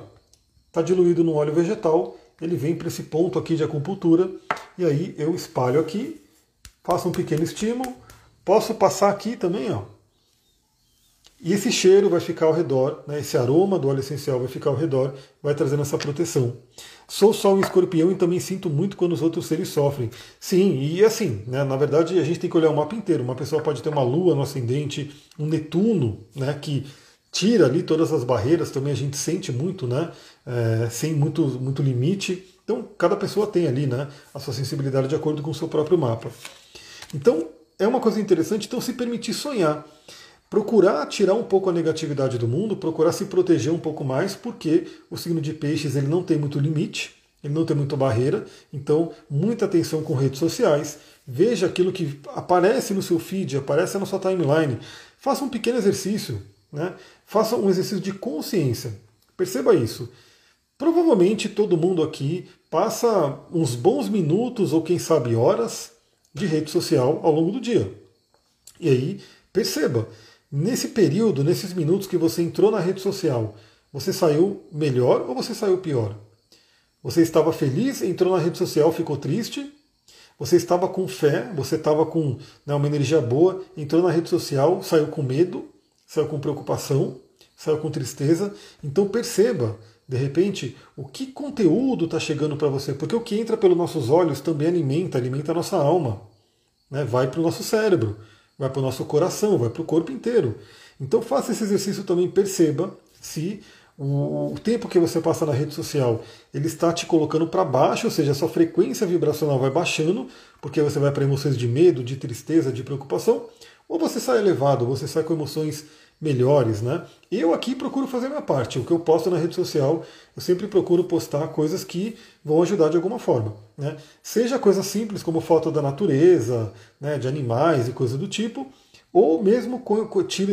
Está diluído no óleo vegetal. Ele vem para esse ponto aqui de acupuntura. E aí eu espalho aqui, faço um pequeno estímulo. Posso passar aqui também, ó. E esse cheiro vai ficar ao redor, né, esse aroma do óleo essencial vai ficar ao redor, vai trazendo essa proteção. Sou só um escorpião e também sinto muito quando os outros seres sofrem. Sim, e assim, né, na verdade a gente tem que olhar o mapa inteiro. Uma pessoa pode ter uma lua no ascendente, um Netuno, né, que tira ali todas as barreiras, também a gente sente muito, né, é, sem muito, muito limite. Então, cada pessoa tem ali né, a sua sensibilidade de acordo com o seu próprio mapa. Então, é uma coisa interessante, então, se permitir sonhar procurar tirar um pouco a negatividade do mundo, procurar se proteger um pouco mais, porque o signo de peixes ele não tem muito limite, ele não tem muita barreira, então muita atenção com redes sociais, veja aquilo que aparece no seu feed, aparece na sua timeline, faça um pequeno exercício, né? faça um exercício de consciência, perceba isso. Provavelmente todo mundo aqui passa uns bons minutos ou quem sabe horas de rede social ao longo do dia. E aí, perceba, Nesse período, nesses minutos que você entrou na rede social, você saiu melhor ou você saiu pior? Você estava feliz, entrou na rede social, ficou triste? Você estava com fé, você estava com né, uma energia boa, entrou na rede social, saiu com medo, saiu com preocupação, saiu com tristeza. Então perceba, de repente, o que conteúdo está chegando para você, porque o que entra pelos nossos olhos também alimenta, alimenta a nossa alma, né, vai para o nosso cérebro vai para o nosso coração, vai para o corpo inteiro. Então faça esse exercício também, perceba se o, tempo que você passa na rede social ele está te colocando para baixo, ou seja, a sua frequência vibracional vai baixando, porque você vai para emoções de medo, de tristeza, de preocupação, ou você sai elevado, você sai com emoções melhores, né? Eu aqui procuro fazer a minha parte. O que eu posto na rede social, eu sempre procuro postar coisas que vão ajudar de alguma forma, né? Seja coisa simples como foto da natureza, né, de animais e coisa do tipo, ou mesmo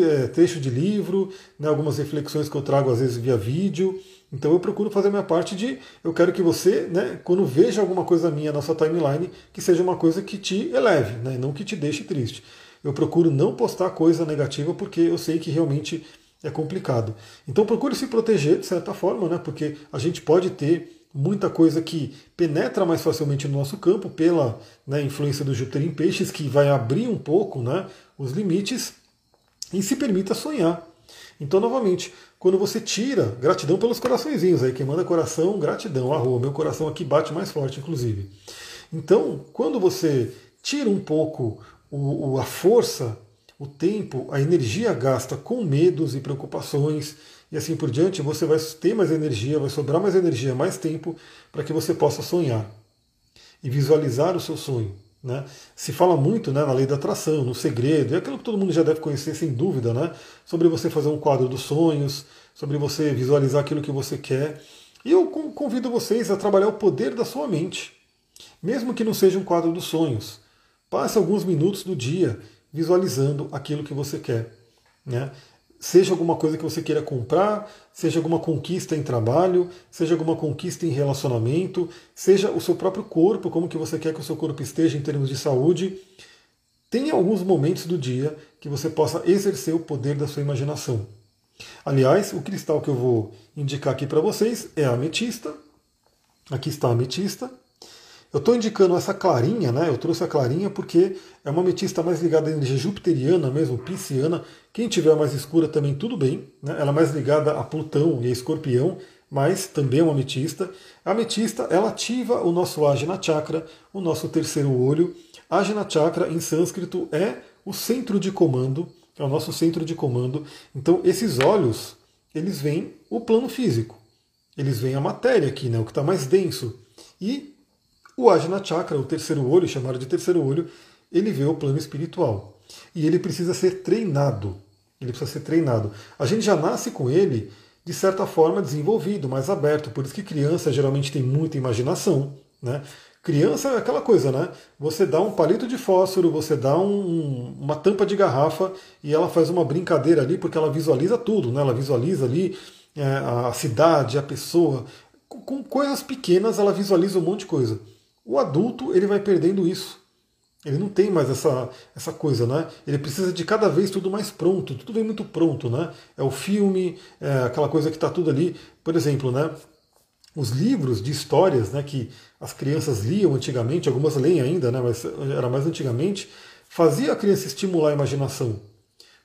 é, trecho de livro, né, algumas reflexões que eu trago às vezes via vídeo. Então eu procuro fazer a minha parte de eu quero que você, né, quando veja alguma coisa minha na sua timeline, que seja uma coisa que te eleve, né, não que te deixe triste eu procuro não postar coisa negativa porque eu sei que realmente é complicado. Então procure se proteger de certa forma, né? Porque a gente pode ter muita coisa que penetra mais facilmente no nosso campo pela né, influência do Júpiter em peixes, que vai abrir um pouco né, os limites e se permita sonhar. Então, novamente, quando você tira, gratidão pelos coraçõezinhos aí, quem manda coração, gratidão, arroa, meu coração aqui bate mais forte, inclusive. Então, quando você tira um pouco o, o, a força, o tempo, a energia gasta com medos e preocupações e assim por diante, você vai ter mais energia, vai sobrar mais energia, mais tempo para que você possa sonhar e visualizar o seu sonho. Né? Se fala muito né, na lei da atração, no segredo, é aquilo que todo mundo já deve conhecer sem dúvida, né? sobre você fazer um quadro dos sonhos, sobre você visualizar aquilo que você quer. E eu convido vocês a trabalhar o poder da sua mente, mesmo que não seja um quadro dos sonhos. Passe alguns minutos do dia visualizando aquilo que você quer. Né? Seja alguma coisa que você queira comprar, seja alguma conquista em trabalho, seja alguma conquista em relacionamento, seja o seu próprio corpo, como que você quer que o seu corpo esteja em termos de saúde. Tem alguns momentos do dia que você possa exercer o poder da sua imaginação. Aliás, o cristal que eu vou indicar aqui para vocês é a ametista. Aqui está a ametista. Eu estou indicando essa clarinha, né? Eu trouxe a clarinha porque é uma ametista mais ligada à energia jupiteriana mesmo, pisciana. Quem tiver mais escura também tudo bem, né? Ela é mais ligada a Plutão e a Escorpião, mas também é uma ametista. A ametista, ela ativa o nosso Ajna Chakra, o nosso terceiro olho. Ajna Chakra, em sânscrito, é o centro de comando, é o nosso centro de comando. Então, esses olhos, eles veem o plano físico. Eles veem a matéria aqui, né, o que está mais denso. E o Ajna Chakra, o terceiro olho, chamado de terceiro olho, ele vê o plano espiritual. E ele precisa ser treinado. Ele precisa ser treinado. A gente já nasce com ele, de certa forma, desenvolvido, mais aberto. Por isso que criança geralmente tem muita imaginação. Né? Criança é aquela coisa, né? Você dá um palito de fósforo, você dá um, uma tampa de garrafa e ela faz uma brincadeira ali porque ela visualiza tudo, né? Ela visualiza ali é, a cidade, a pessoa. Com coisas pequenas ela visualiza um monte de coisa. O adulto ele vai perdendo isso. Ele não tem mais essa, essa coisa, né? Ele precisa de cada vez tudo mais pronto, tudo vem muito pronto, né? É o filme, é aquela coisa que está tudo ali. Por exemplo, né? Os livros de histórias, né? Que as crianças liam antigamente, algumas leem ainda, né? Mas era mais antigamente, fazia a criança estimular a imaginação.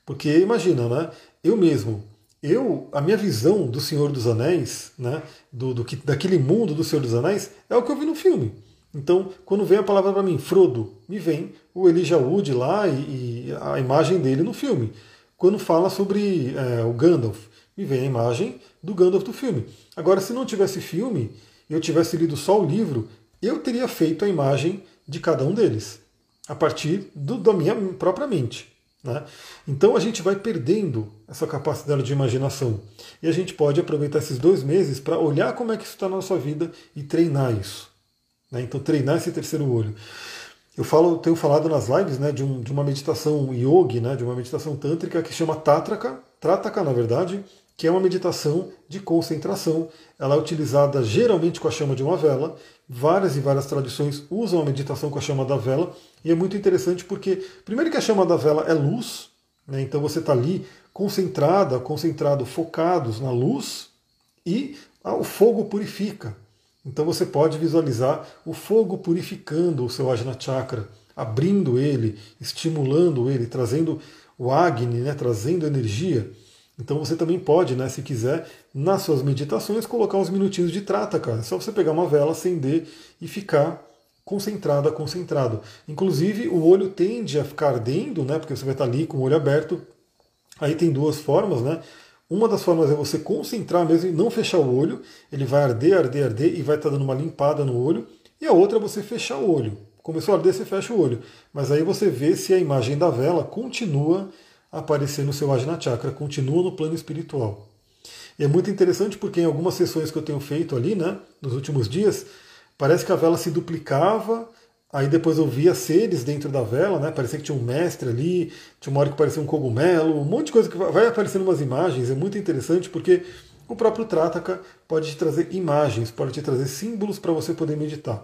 Porque imagina, né? Eu mesmo, eu, a minha visão do Senhor dos Anéis, né? Do, do que, daquele mundo do Senhor dos Anéis, é o que eu vi no filme. Então, quando vem a palavra para mim, Frodo, me vem o Elijah Wood lá e, e, a imagem dele no filme. Quando fala sobre é, o Gandalf, me vem a imagem do Gandalf do filme. Agora, se não tivesse filme, eu tivesse lido só o livro, eu teria feito a imagem de cada um deles, a partir do, da minha própria mente. Né? Então a gente vai perdendo essa capacidade de imaginação. E a gente pode aproveitar esses dois meses para olhar como é que isso está na nossa vida e treinar isso. Né? Então, treinar esse terceiro olho. Eu falo, tenho falado nas lives né, de, um, de uma meditação yogi, né, de uma meditação tântrica que chama Tatraka, Trataka, na verdade, que é uma meditação de concentração. Ela é utilizada geralmente com a chama de uma vela. Várias e várias tradições usam a meditação com a chama da vela. E é muito interessante porque, primeiro, que a chama da vela é luz, né, então você está ali concentrada, concentrado, focados na luz, e ah, o fogo purifica. Então você pode visualizar o fogo purificando o seu Ajna Chakra, abrindo ele, estimulando ele, trazendo o Agni, né, trazendo energia. Então você também pode, né, se quiser, nas suas meditações, colocar uns minutinhos de trata, cara. É só você pegar uma vela, acender e ficar concentrada, concentrado. Inclusive, o olho tende a ficar ardendo, né, porque você vai estar ali com o olho aberto. Aí tem duas formas, né? Uma das formas é você concentrar mesmo e não fechar o olho. Ele vai arder, arder, arder e vai estar dando uma limpada no olho. E a outra é você fechar o olho. Começou a arder, você fecha o olho. Mas aí você vê se a imagem da vela continua a aparecer no seu Ajna Chakra, continua no plano espiritual. E é muito interessante porque em algumas sessões que eu tenho feito ali, né, nos últimos dias, parece que a vela se duplicava, Aí depois eu via seres dentro da vela, né? Parecia que tinha um mestre ali, tinha uma hora que parecia um cogumelo, um monte de coisa que vai aparecendo umas imagens, é muito interessante porque o próprio Trataka pode te trazer imagens, pode te trazer símbolos para você poder meditar.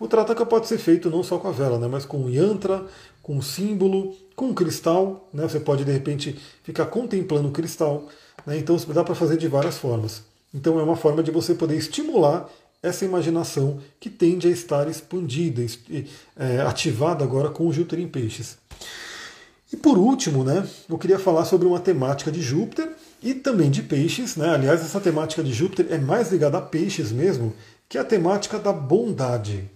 O Trataka pode ser feito não só com a vela, né? mas com um yantra, com um símbolo, com um cristal, né? Você pode de repente ficar contemplando o cristal, né? Então dá para fazer de várias formas. Então é uma forma de você poder estimular essa imaginação que tende a estar expandida, é, ativada agora com o Júpiter em Peixes. E por último, né, eu queria falar sobre uma temática de Júpiter e também de Peixes. Né? Aliás, essa temática de Júpiter é mais ligada a Peixes mesmo, que é a temática da bondade,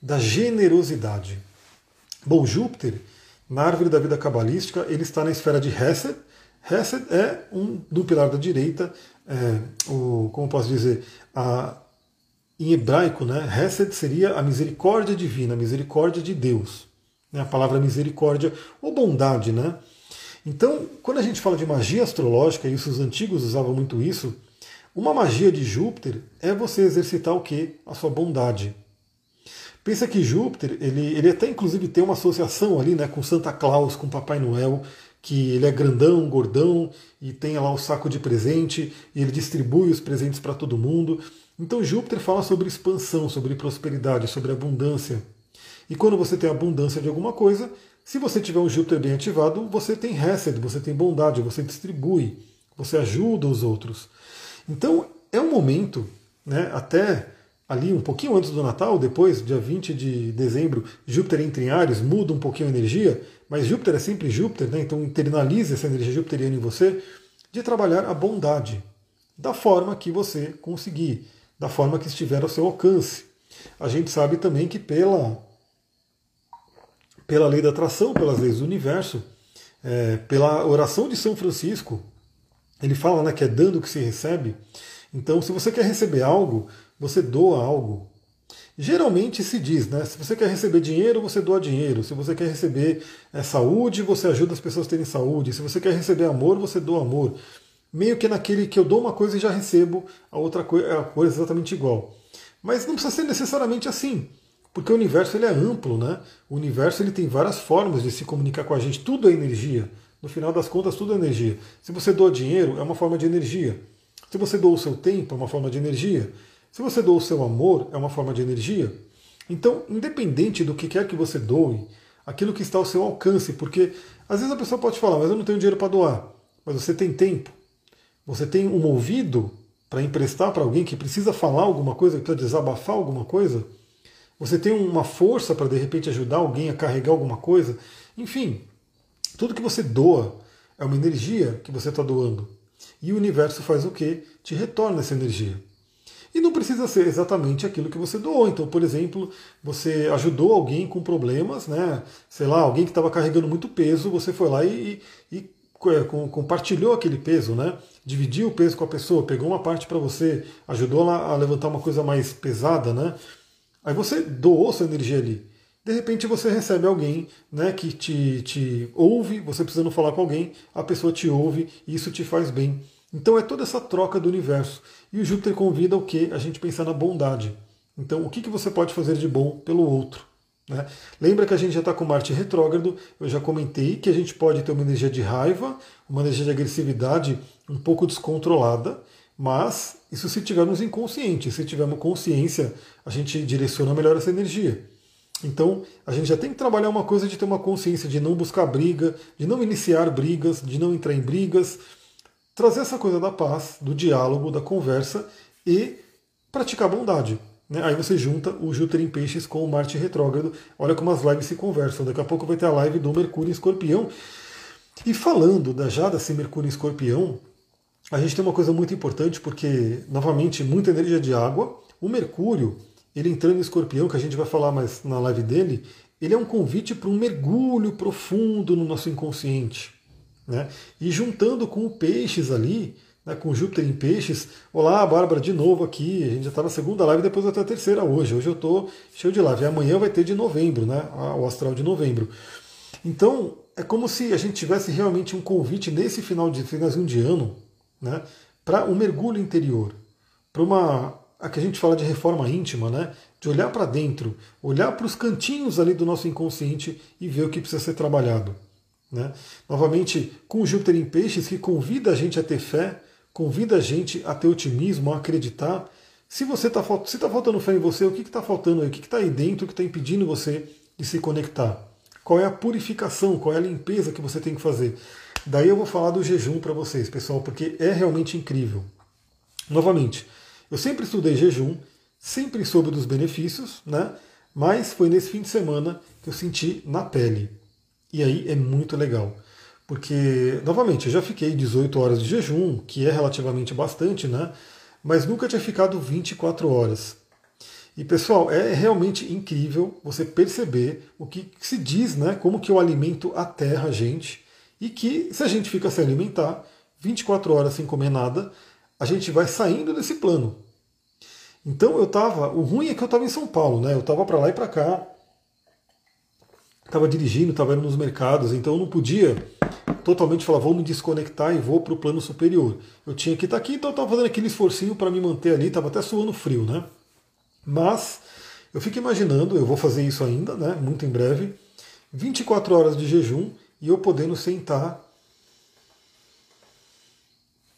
da generosidade. Bom, Júpiter, na árvore da vida cabalística, ele está na esfera de Hesed. Hesed é um do pilar da direita, é, o, como posso dizer, a em hebraico, né, Hesed seria a misericórdia divina, a misericórdia de Deus. Né, a palavra misericórdia ou bondade. Né? Então, quando a gente fala de magia astrológica, e os antigos usavam muito isso, uma magia de Júpiter é você exercitar o que? A sua bondade. Pensa que Júpiter, ele, ele até inclusive tem uma associação ali né, com Santa Claus, com Papai Noel, que ele é grandão, gordão, e tem lá o saco de presente, e ele distribui os presentes para todo mundo. Então Júpiter fala sobre expansão, sobre prosperidade, sobre abundância. E quando você tem abundância de alguma coisa, se você tiver um Júpiter bem ativado, você tem Hesed, você tem bondade, você distribui, você ajuda os outros. Então é um momento, né, até ali um pouquinho antes do Natal, depois, dia 20 de dezembro, Júpiter entra em Ares, muda um pouquinho a energia, mas Júpiter é sempre Júpiter, né? então internalize essa energia jupiteriana em você, de trabalhar a bondade, da forma que você conseguir, da forma que estiver ao seu alcance. A gente sabe também que pela, pela lei da atração, pelas leis do universo, é, pela oração de São Francisco, ele fala né, que é dando que se recebe. Então, se você quer receber algo, você doa algo. Geralmente se diz, né? Se você quer receber dinheiro, você doa dinheiro. Se você quer receber é, saúde, você ajuda as pessoas a terem saúde. Se você quer receber amor, você doa amor. Meio que naquele que eu dou uma coisa e já recebo a outra coisa, a coisa exatamente igual. Mas não precisa ser necessariamente assim, porque o universo ele é amplo, né? O universo ele tem várias formas de se comunicar com a gente. Tudo é energia. No final das contas, tudo é energia. Se você doa dinheiro, é uma forma de energia. Se você doa o seu tempo, é uma forma de energia. Se você doa o seu amor, é uma forma de energia. Então, independente do que quer que você doe, aquilo que está ao seu alcance, porque às vezes a pessoa pode falar, mas eu não tenho dinheiro para doar. Mas você tem tempo, você tem um ouvido para emprestar para alguém que precisa falar alguma coisa, que precisa desabafar alguma coisa. Você tem uma força para de repente ajudar alguém a carregar alguma coisa. Enfim, tudo que você doa é uma energia que você está doando. E o universo faz o que? Te retorna essa energia. E não precisa ser exatamente aquilo que você doou. Então, por exemplo, você ajudou alguém com problemas, né? Sei lá, alguém que estava carregando muito peso, você foi lá e, e compartilhou aquele peso, né? Dividiu o peso com a pessoa, pegou uma parte para você, ajudou ela a levantar uma coisa mais pesada, né? Aí você doou sua energia ali. De repente você recebe alguém né, que te, te ouve, você precisando falar com alguém, a pessoa te ouve e isso te faz bem. Então é toda essa troca do universo. E o Júpiter convida o que? A gente pensar na bondade. Então, o que, que você pode fazer de bom pelo outro? Né? Lembra que a gente já está com Marte retrógrado, eu já comentei que a gente pode ter uma energia de raiva, uma energia de agressividade um pouco descontrolada, mas isso se tivermos inconsciente. Se tivermos consciência, a gente direciona melhor essa energia. Então, a gente já tem que trabalhar uma coisa de ter uma consciência de não buscar briga, de não iniciar brigas, de não entrar em brigas, trazer essa coisa da paz, do diálogo, da conversa e praticar bondade. Né? Aí você junta o Júpiter em Peixes com o Marte retrógrado. Olha como as lives se conversam. Daqui a pouco vai ter a live do Mercúrio em Escorpião. E falando da, já desse Mercúrio em Escorpião, a gente tem uma coisa muito importante, porque, novamente, muita energia de água. O Mercúrio, ele entrando em Escorpião, que a gente vai falar mais na live dele, ele é um convite para um mergulho profundo no nosso inconsciente. Né? E juntando com o Peixes ali, né, com Júpiter em Peixes. Olá, Bárbara, de novo aqui. A gente já está na segunda live, depois ter a terceira hoje. Hoje eu estou cheio de live. E amanhã vai ter de novembro, né? O astral de novembro. Então, é como se a gente tivesse realmente um convite nesse final de finalzinho de ano, né? Para um mergulho interior, para uma a que a gente fala de reforma íntima, né? De olhar para dentro, olhar para os cantinhos ali do nosso inconsciente e ver o que precisa ser trabalhado. Né? Novamente, com Júpiter em Peixes, que convida a gente a ter fé, convida a gente a ter otimismo, a acreditar. Se você está se tá faltando fé em você, o que está faltando aí? O que está aí dentro que está impedindo você de se conectar? Qual é a purificação, qual é a limpeza que você tem que fazer? Daí eu vou falar do jejum para vocês, pessoal, porque é realmente incrível. Novamente, eu sempre estudei jejum, sempre soube dos benefícios, né? Mas foi nesse fim de semana que eu senti na pele. E aí é muito legal. Porque, novamente, eu já fiquei 18 horas de jejum, que é relativamente bastante, né? Mas nunca tinha ficado 24 horas. E pessoal, é realmente incrível você perceber o que se diz, né? Como que o alimento aterra a gente e que se a gente fica sem alimentar 24 horas sem comer nada, a gente vai saindo desse plano. Então eu tava, o ruim é que eu estava em São Paulo, né? Eu tava para lá e para cá, estava dirigindo, estava indo nos mercados, então eu não podia totalmente falar, vou me desconectar e vou para o plano superior. Eu tinha que estar tá aqui, então eu estava fazendo aquele esforcinho para me manter ali, estava até suando frio, né? Mas eu fico imaginando, eu vou fazer isso ainda, né? Muito em breve, 24 horas de jejum e eu podendo sentar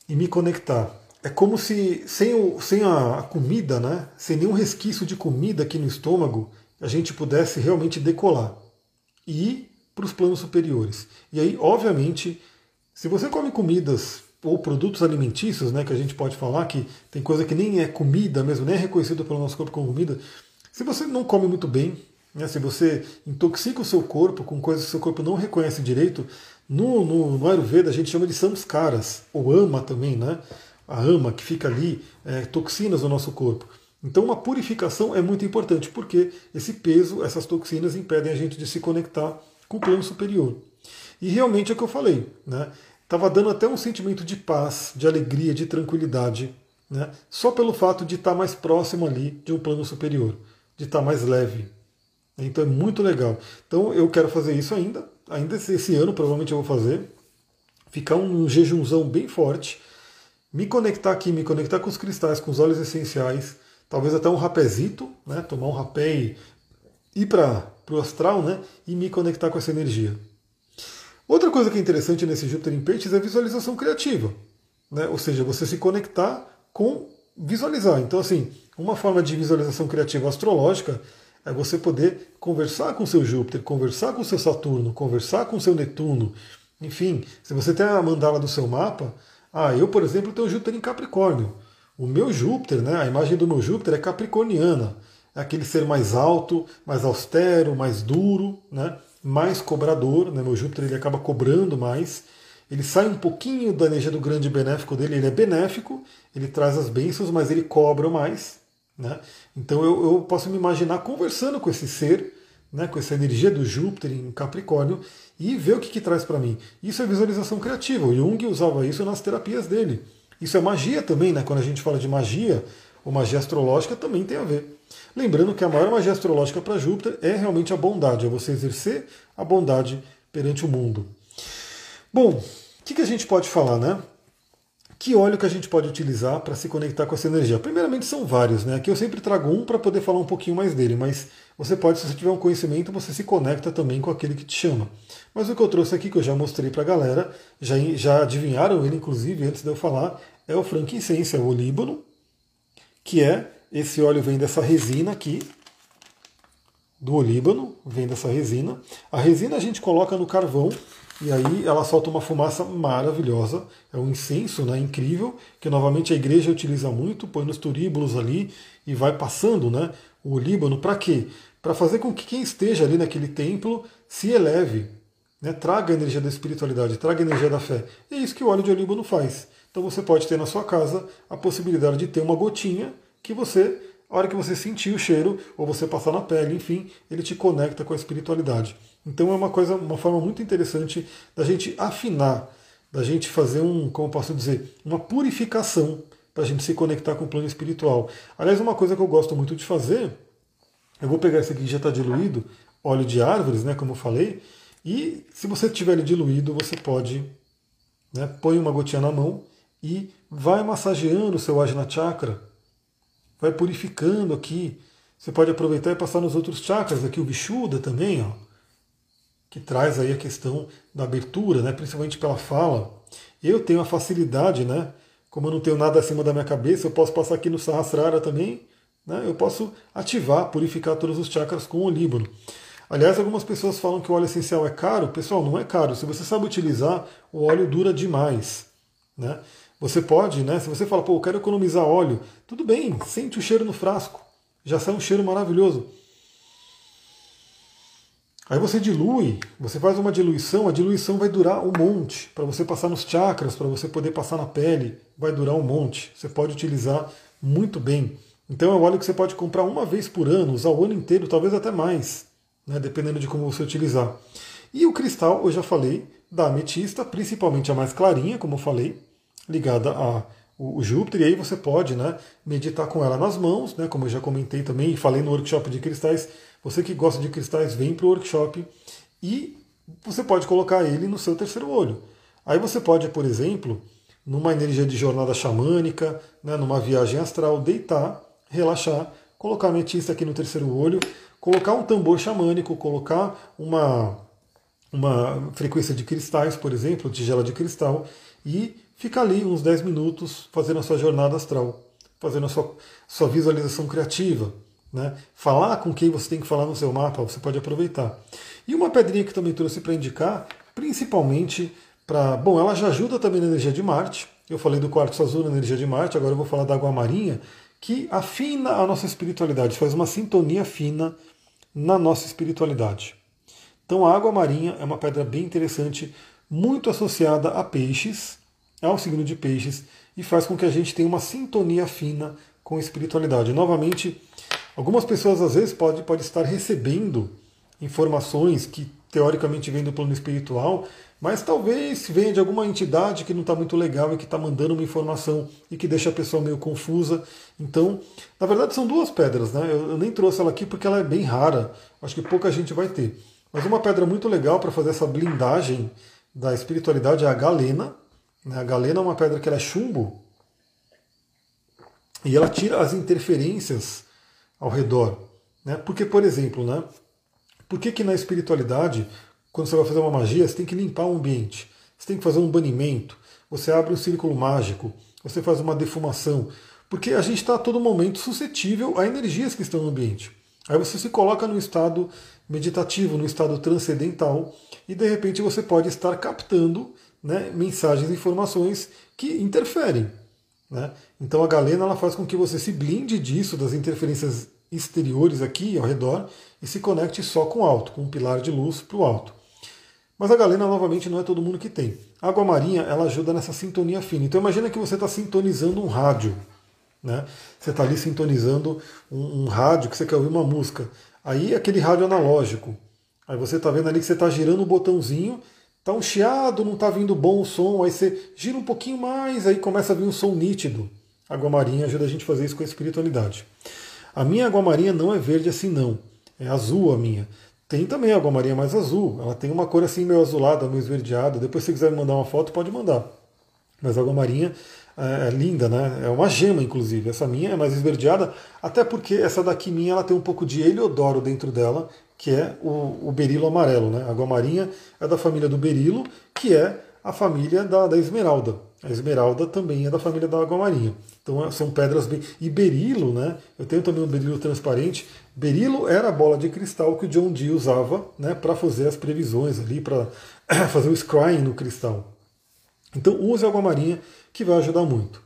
e me conectar. É como se sem, o, sem a comida, né? Sem nenhum resquício de comida aqui no estômago, a gente pudesse realmente decolar e para os planos superiores. E aí, obviamente, se você come comidas ou produtos alimentícios, né, que a gente pode falar que tem coisa que nem é comida mesmo, nem é reconhecido pelo nosso corpo como comida. Se você não come muito bem, né, se você intoxica o seu corpo com coisas que o seu corpo não reconhece direito, no, no, no Ayurveda a gente chama de samskaras, ou ama também, né? A ama que fica ali, é, toxinas no nosso corpo. Então uma purificação é muito importante, porque esse peso, essas toxinas impedem a gente de se conectar com o plano superior. E realmente é o que eu falei, né? Estava dando até um sentimento de paz, de alegria, de tranquilidade, né? só pelo fato de estar mais próximo ali de um plano superior, de estar mais leve. Então é muito legal. Então eu quero fazer isso ainda, ainda esse ano provavelmente eu vou fazer, ficar um jejumzão bem forte, me conectar aqui, me conectar com os cristais, com os óleos essenciais, talvez até um rapezito, né? tomar um rapé e ir para o astral né? e me conectar com essa energia. Outra coisa que é interessante nesse Júpiter em Peixes é a visualização criativa. Né? Ou seja, você se conectar com visualizar. Então, assim, uma forma de visualização criativa astrológica é você poder conversar com seu Júpiter, conversar com seu Saturno, conversar com seu Netuno. Enfim, se você tem a mandala do seu mapa, ah, eu, por exemplo, tenho Júpiter em Capricórnio. O meu Júpiter, né, a imagem do meu Júpiter é capricorniana. É aquele ser mais alto, mais austero, mais duro, né? mais cobrador, né? meu Júpiter ele acaba cobrando mais, ele sai um pouquinho da energia do grande benéfico dele, ele é benéfico, ele traz as bênçãos, mas ele cobra mais. Né? Então eu, eu posso me imaginar conversando com esse ser, né, com essa energia do Júpiter em Capricórnio, e ver o que, que traz para mim. Isso é visualização criativa. O Jung usava isso nas terapias dele. Isso é magia também, né? Quando a gente fala de magia, ou magia astrológica, também tem a ver. Lembrando que a maior magia astrológica para Júpiter é realmente a bondade, é você exercer a bondade perante o mundo. Bom, o que, que a gente pode falar, né? Que óleo que a gente pode utilizar para se conectar com essa energia? Primeiramente são vários, né? Aqui eu sempre trago um para poder falar um pouquinho mais dele, mas você pode, se você tiver um conhecimento, você se conecta também com aquele que te chama. Mas o que eu trouxe aqui, que eu já mostrei para a galera, já, já adivinharam ele, inclusive, antes de eu falar, é o frankincense, é o olíbano, que é esse óleo vem dessa resina aqui, do olíbano, vem dessa resina. A resina a gente coloca no carvão e aí ela solta uma fumaça maravilhosa. É um incenso né, incrível, que novamente a igreja utiliza muito, põe nos turíbulos ali e vai passando né, o olíbano. Para quê? Para fazer com que quem esteja ali naquele templo se eleve, né, traga a energia da espiritualidade, traga a energia da fé. É isso que o óleo de olíbano faz. Então você pode ter na sua casa a possibilidade de ter uma gotinha que você, a hora que você sentir o cheiro, ou você passar na pele, enfim, ele te conecta com a espiritualidade. Então é uma coisa, uma forma muito interessante da gente afinar, da gente fazer um, como posso dizer, uma purificação para a gente se conectar com o plano espiritual. Aliás, uma coisa que eu gosto muito de fazer, eu vou pegar esse aqui que já está diluído, óleo de árvores, né, como eu falei, e se você tiver ele diluído, você pode, né, põe uma gotinha na mão e vai massageando o seu Ajna Chakra, vai purificando aqui. Você pode aproveitar e passar nos outros chakras, aqui o Vishuddha também, ó, que traz aí a questão da abertura, né, principalmente pela fala. Eu tenho a facilidade, né, como eu não tenho nada acima da minha cabeça, eu posso passar aqui no Sahasrara também, né, eu posso ativar, purificar todos os chakras com o líbano. Aliás, algumas pessoas falam que o óleo essencial é caro. Pessoal, não é caro. Se você sabe utilizar, o óleo dura demais. Né? Você pode, né? Se você fala, pô, eu quero economizar óleo, tudo bem, sente o cheiro no frasco. Já sai um cheiro maravilhoso. Aí você dilui, você faz uma diluição, a diluição vai durar um monte. Para você passar nos chakras, para você poder passar na pele, vai durar um monte. Você pode utilizar muito bem. Então é um óleo que você pode comprar uma vez por ano, usar o ano inteiro, talvez até mais, né, dependendo de como você utilizar. E o cristal, eu já falei, da ametista, principalmente a mais clarinha, como eu falei, ligada a o, Júpiter, e aí você pode né, meditar com ela nas mãos, né, como eu já comentei também e falei no workshop de cristais. Você que gosta de cristais, vem para o workshop e você pode colocar ele no seu terceiro olho. Aí você pode, por exemplo, numa energia de jornada xamânica, né, numa viagem astral, deitar, relaxar, colocar a ametista aqui no terceiro olho, colocar um tambor xamânico, colocar uma, uma frequência de cristais, por exemplo, tigela de cristal, e fica ali uns 10 minutos fazendo a sua jornada astral, fazendo a sua, sua visualização criativa. Né? Falar com quem você tem que falar no seu mapa, você pode aproveitar. E uma pedrinha que também trouxe para indicar, principalmente para. Bom, ela já ajuda também na energia de Marte, Eu falei do quartzo azul na energia de Marte, agora eu vou falar da água marinha, que afina a nossa espiritualidade, faz uma sintonia fina na nossa espiritualidade. Então a água marinha é uma pedra bem interessante, muito associada a peixes, ao signo de peixes, e faz com que a gente tenha uma sintonia fina com a espiritualidade. Novamente, algumas pessoas às vezes podem pode estar recebendo informações que teoricamente vêm do plano espiritual, mas talvez venha de alguma entidade que não está muito legal e que está mandando uma informação e que deixa a pessoa meio confusa. Então, na verdade, são duas pedras, né? Eu, eu nem trouxe ela aqui porque ela é bem rara. Acho que pouca gente vai ter. Mas uma pedra muito legal para fazer essa blindagem da espiritualidade é a galena. Né? A galena é uma pedra que é chumbo e ela tira as interferências ao redor. Né? Porque, por exemplo, né? Por que, que na espiritualidade, quando você vai fazer uma magia, você tem que limpar o ambiente, você tem que fazer um banimento, você abre um círculo mágico, você faz uma defumação, porque a gente está a todo momento suscetível a energias que estão no ambiente. Aí você se coloca no estado meditativo, no estado transcendental, e de repente você pode estar captando né, mensagens e informações que interferem. Né? Então a galena ela faz com que você se blinde disso, das interferências exteriores aqui ao redor, e se conecte só com o alto, com um pilar de luz para o alto. Mas a galena, novamente, não é todo mundo que tem. A água marinha ela ajuda nessa sintonia fina. Então imagina que você está sintonizando um rádio. Né? Você está ali sintonizando um, um, rádio que você quer ouvir uma música. Aí aquele rádio analógico. Aí você está vendo ali que você está girando o botãozinho, está um chiado, não está vindo bom o som, aí você gira um pouquinho mais, aí começa a vir um som nítido. A água marinha ajuda a gente a fazer isso com a espiritualidade. A minha água marinha não é verde assim não, é azul a minha. Tem também água marinha mais azul, ela tem uma cor assim meio azulada, meio esverdeada. Depois se quiser me mandar uma foto, pode mandar. Mas a marinha é, é, linda, né? É uma gema, inclusive. Essa minha é mais esverdeada, até porque essa daqui minha ela tem um pouco de heliodoro dentro dela, que é o, o berilo amarelo, né? A marinha é da família do berilo, que é a família da, da esmeralda. A esmeralda também é da família da marinha. Então são pedras bem. E berilo, né? Eu tenho também um berilo transparente. Berilo era a bola de cristal que o John Dee usava né, para fazer as previsões ali, para fazer o scrying no cristal. Então use água marinha que vai ajudar muito.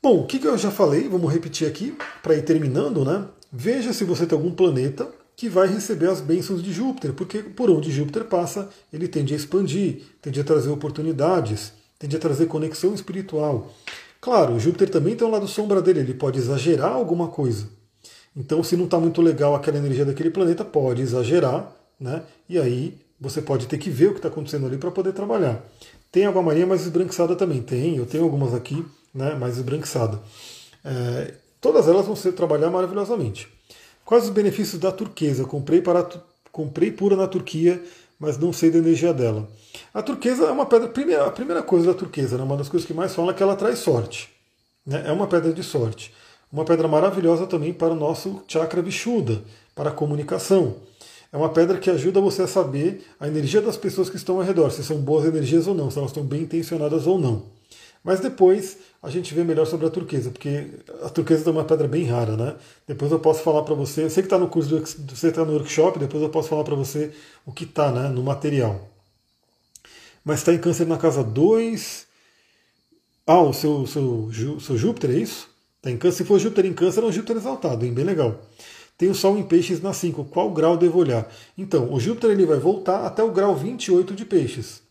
Bom, o que, eu já falei, vamos repetir aqui para ir terminando, né? Veja se você tem algum planeta que vai receber as bênçãos de Júpiter, porque por onde Júpiter passa, ele tende a expandir, tende a trazer oportunidades, tende a trazer conexão espiritual. Claro, Júpiter também tem um lado sombra dele, ele pode exagerar alguma coisa. Então, se não está muito legal aquela energia daquele planeta, pode exagerar, né? E aí você pode ter que ver o que está acontecendo ali para poder trabalhar. Tem água marinha mais esbranquiçada também, tem, eu tenho algumas aqui, né, mais esbranquiçada. É, todas elas vão ser trabalhar maravilhosamente. Quais os benefícios da turquesa? Comprei, para, comprei pura na Turquia, mas não sei da energia dela. A turquesa é uma pedra, primeira, a primeira coisa da turquesa, né, uma das coisas que mais falam é que ela traz sorte. Né, é uma pedra de sorte. Uma pedra maravilhosa também para o nosso chakra vishuda, para a comunicação. É uma pedra que ajuda você a saber a energia das pessoas que estão ao redor, se são boas energias ou não, se elas estão bem intencionadas ou não. Mas depois a gente vê melhor sobre a turquesa, porque a turquesa é uma pedra bem rara, né? Depois eu posso falar para você, sei que está no curso, do, você está no workshop, depois eu posso falar para você o que está né, no material. Mas está em câncer na casa 2. Ah, o seu, seu, seu Júpiter, é isso? Está em câncer. Se for Júpiter em câncer, é um Júpiter exaltado, hein? bem legal. Tem o Sol em Peixes na 5. Qual grau devo olhar? Então, o Júpiter ele vai voltar até o grau 28 de Peixes.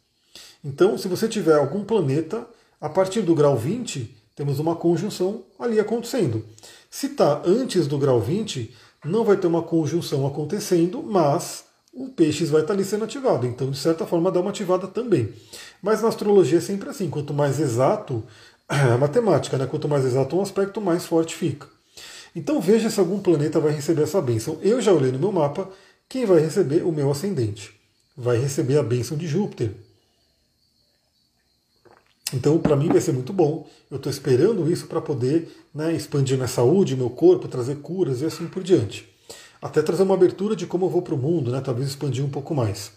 Então, se você tiver algum planeta, a partir do grau 20, temos uma conjunção ali acontecendo. Se está antes do grau 20, não vai ter uma conjunção acontecendo, mas o Peixes vai estar tá ali sendo ativado. Então, de certa forma, dá uma ativada também. Mas na astrologia é sempre assim: quanto mais exato, a matemática, né? quanto mais exato um aspecto, mais forte fica. Então veja se algum planeta vai receber essa bênção. Eu já olhei no meu mapa quem vai receber o meu ascendente. Vai receber a bênção de Júpiter. Então, para mim vai ser muito bom. Eu estou esperando isso para poder né, expandir minha saúde, meu corpo, trazer curas e assim por diante. Até trazer uma abertura de como eu vou para o mundo, né, talvez expandir um pouco mais.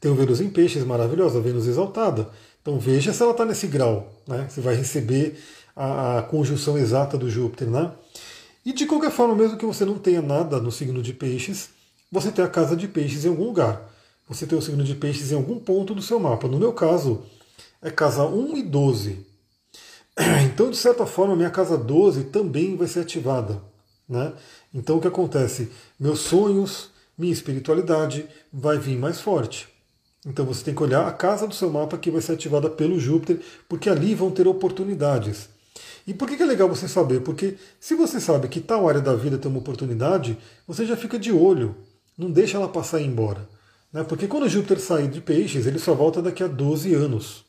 Tem o Vênus em Peixes, maravilhosa, Vênus exaltada. Então veja se ela está nesse grau, né? Você vai receber a, a, conjunção exata do Júpiter, né? E de qualquer forma, mesmo que você não tenha nada no signo de peixes, você tem a casa de peixes em algum lugar. Você tem o signo de peixes em algum ponto do seu mapa. No meu caso, é casa 1 e 12. Então, de certa forma, minha casa 12 também vai ser ativada. Né? Então, o que acontece? Meus sonhos, minha espiritualidade vai vir mais forte. Então, você tem que olhar a casa do seu mapa que vai ser ativada pelo Júpiter, porque ali vão ter oportunidades. E por que é legal você saber? Porque se você sabe que tal área da vida tem uma oportunidade, você já fica de olho, não deixa ela passar e ir embora. Né? Porque quando Júpiter sair de peixes, ele só volta daqui a 12 anos.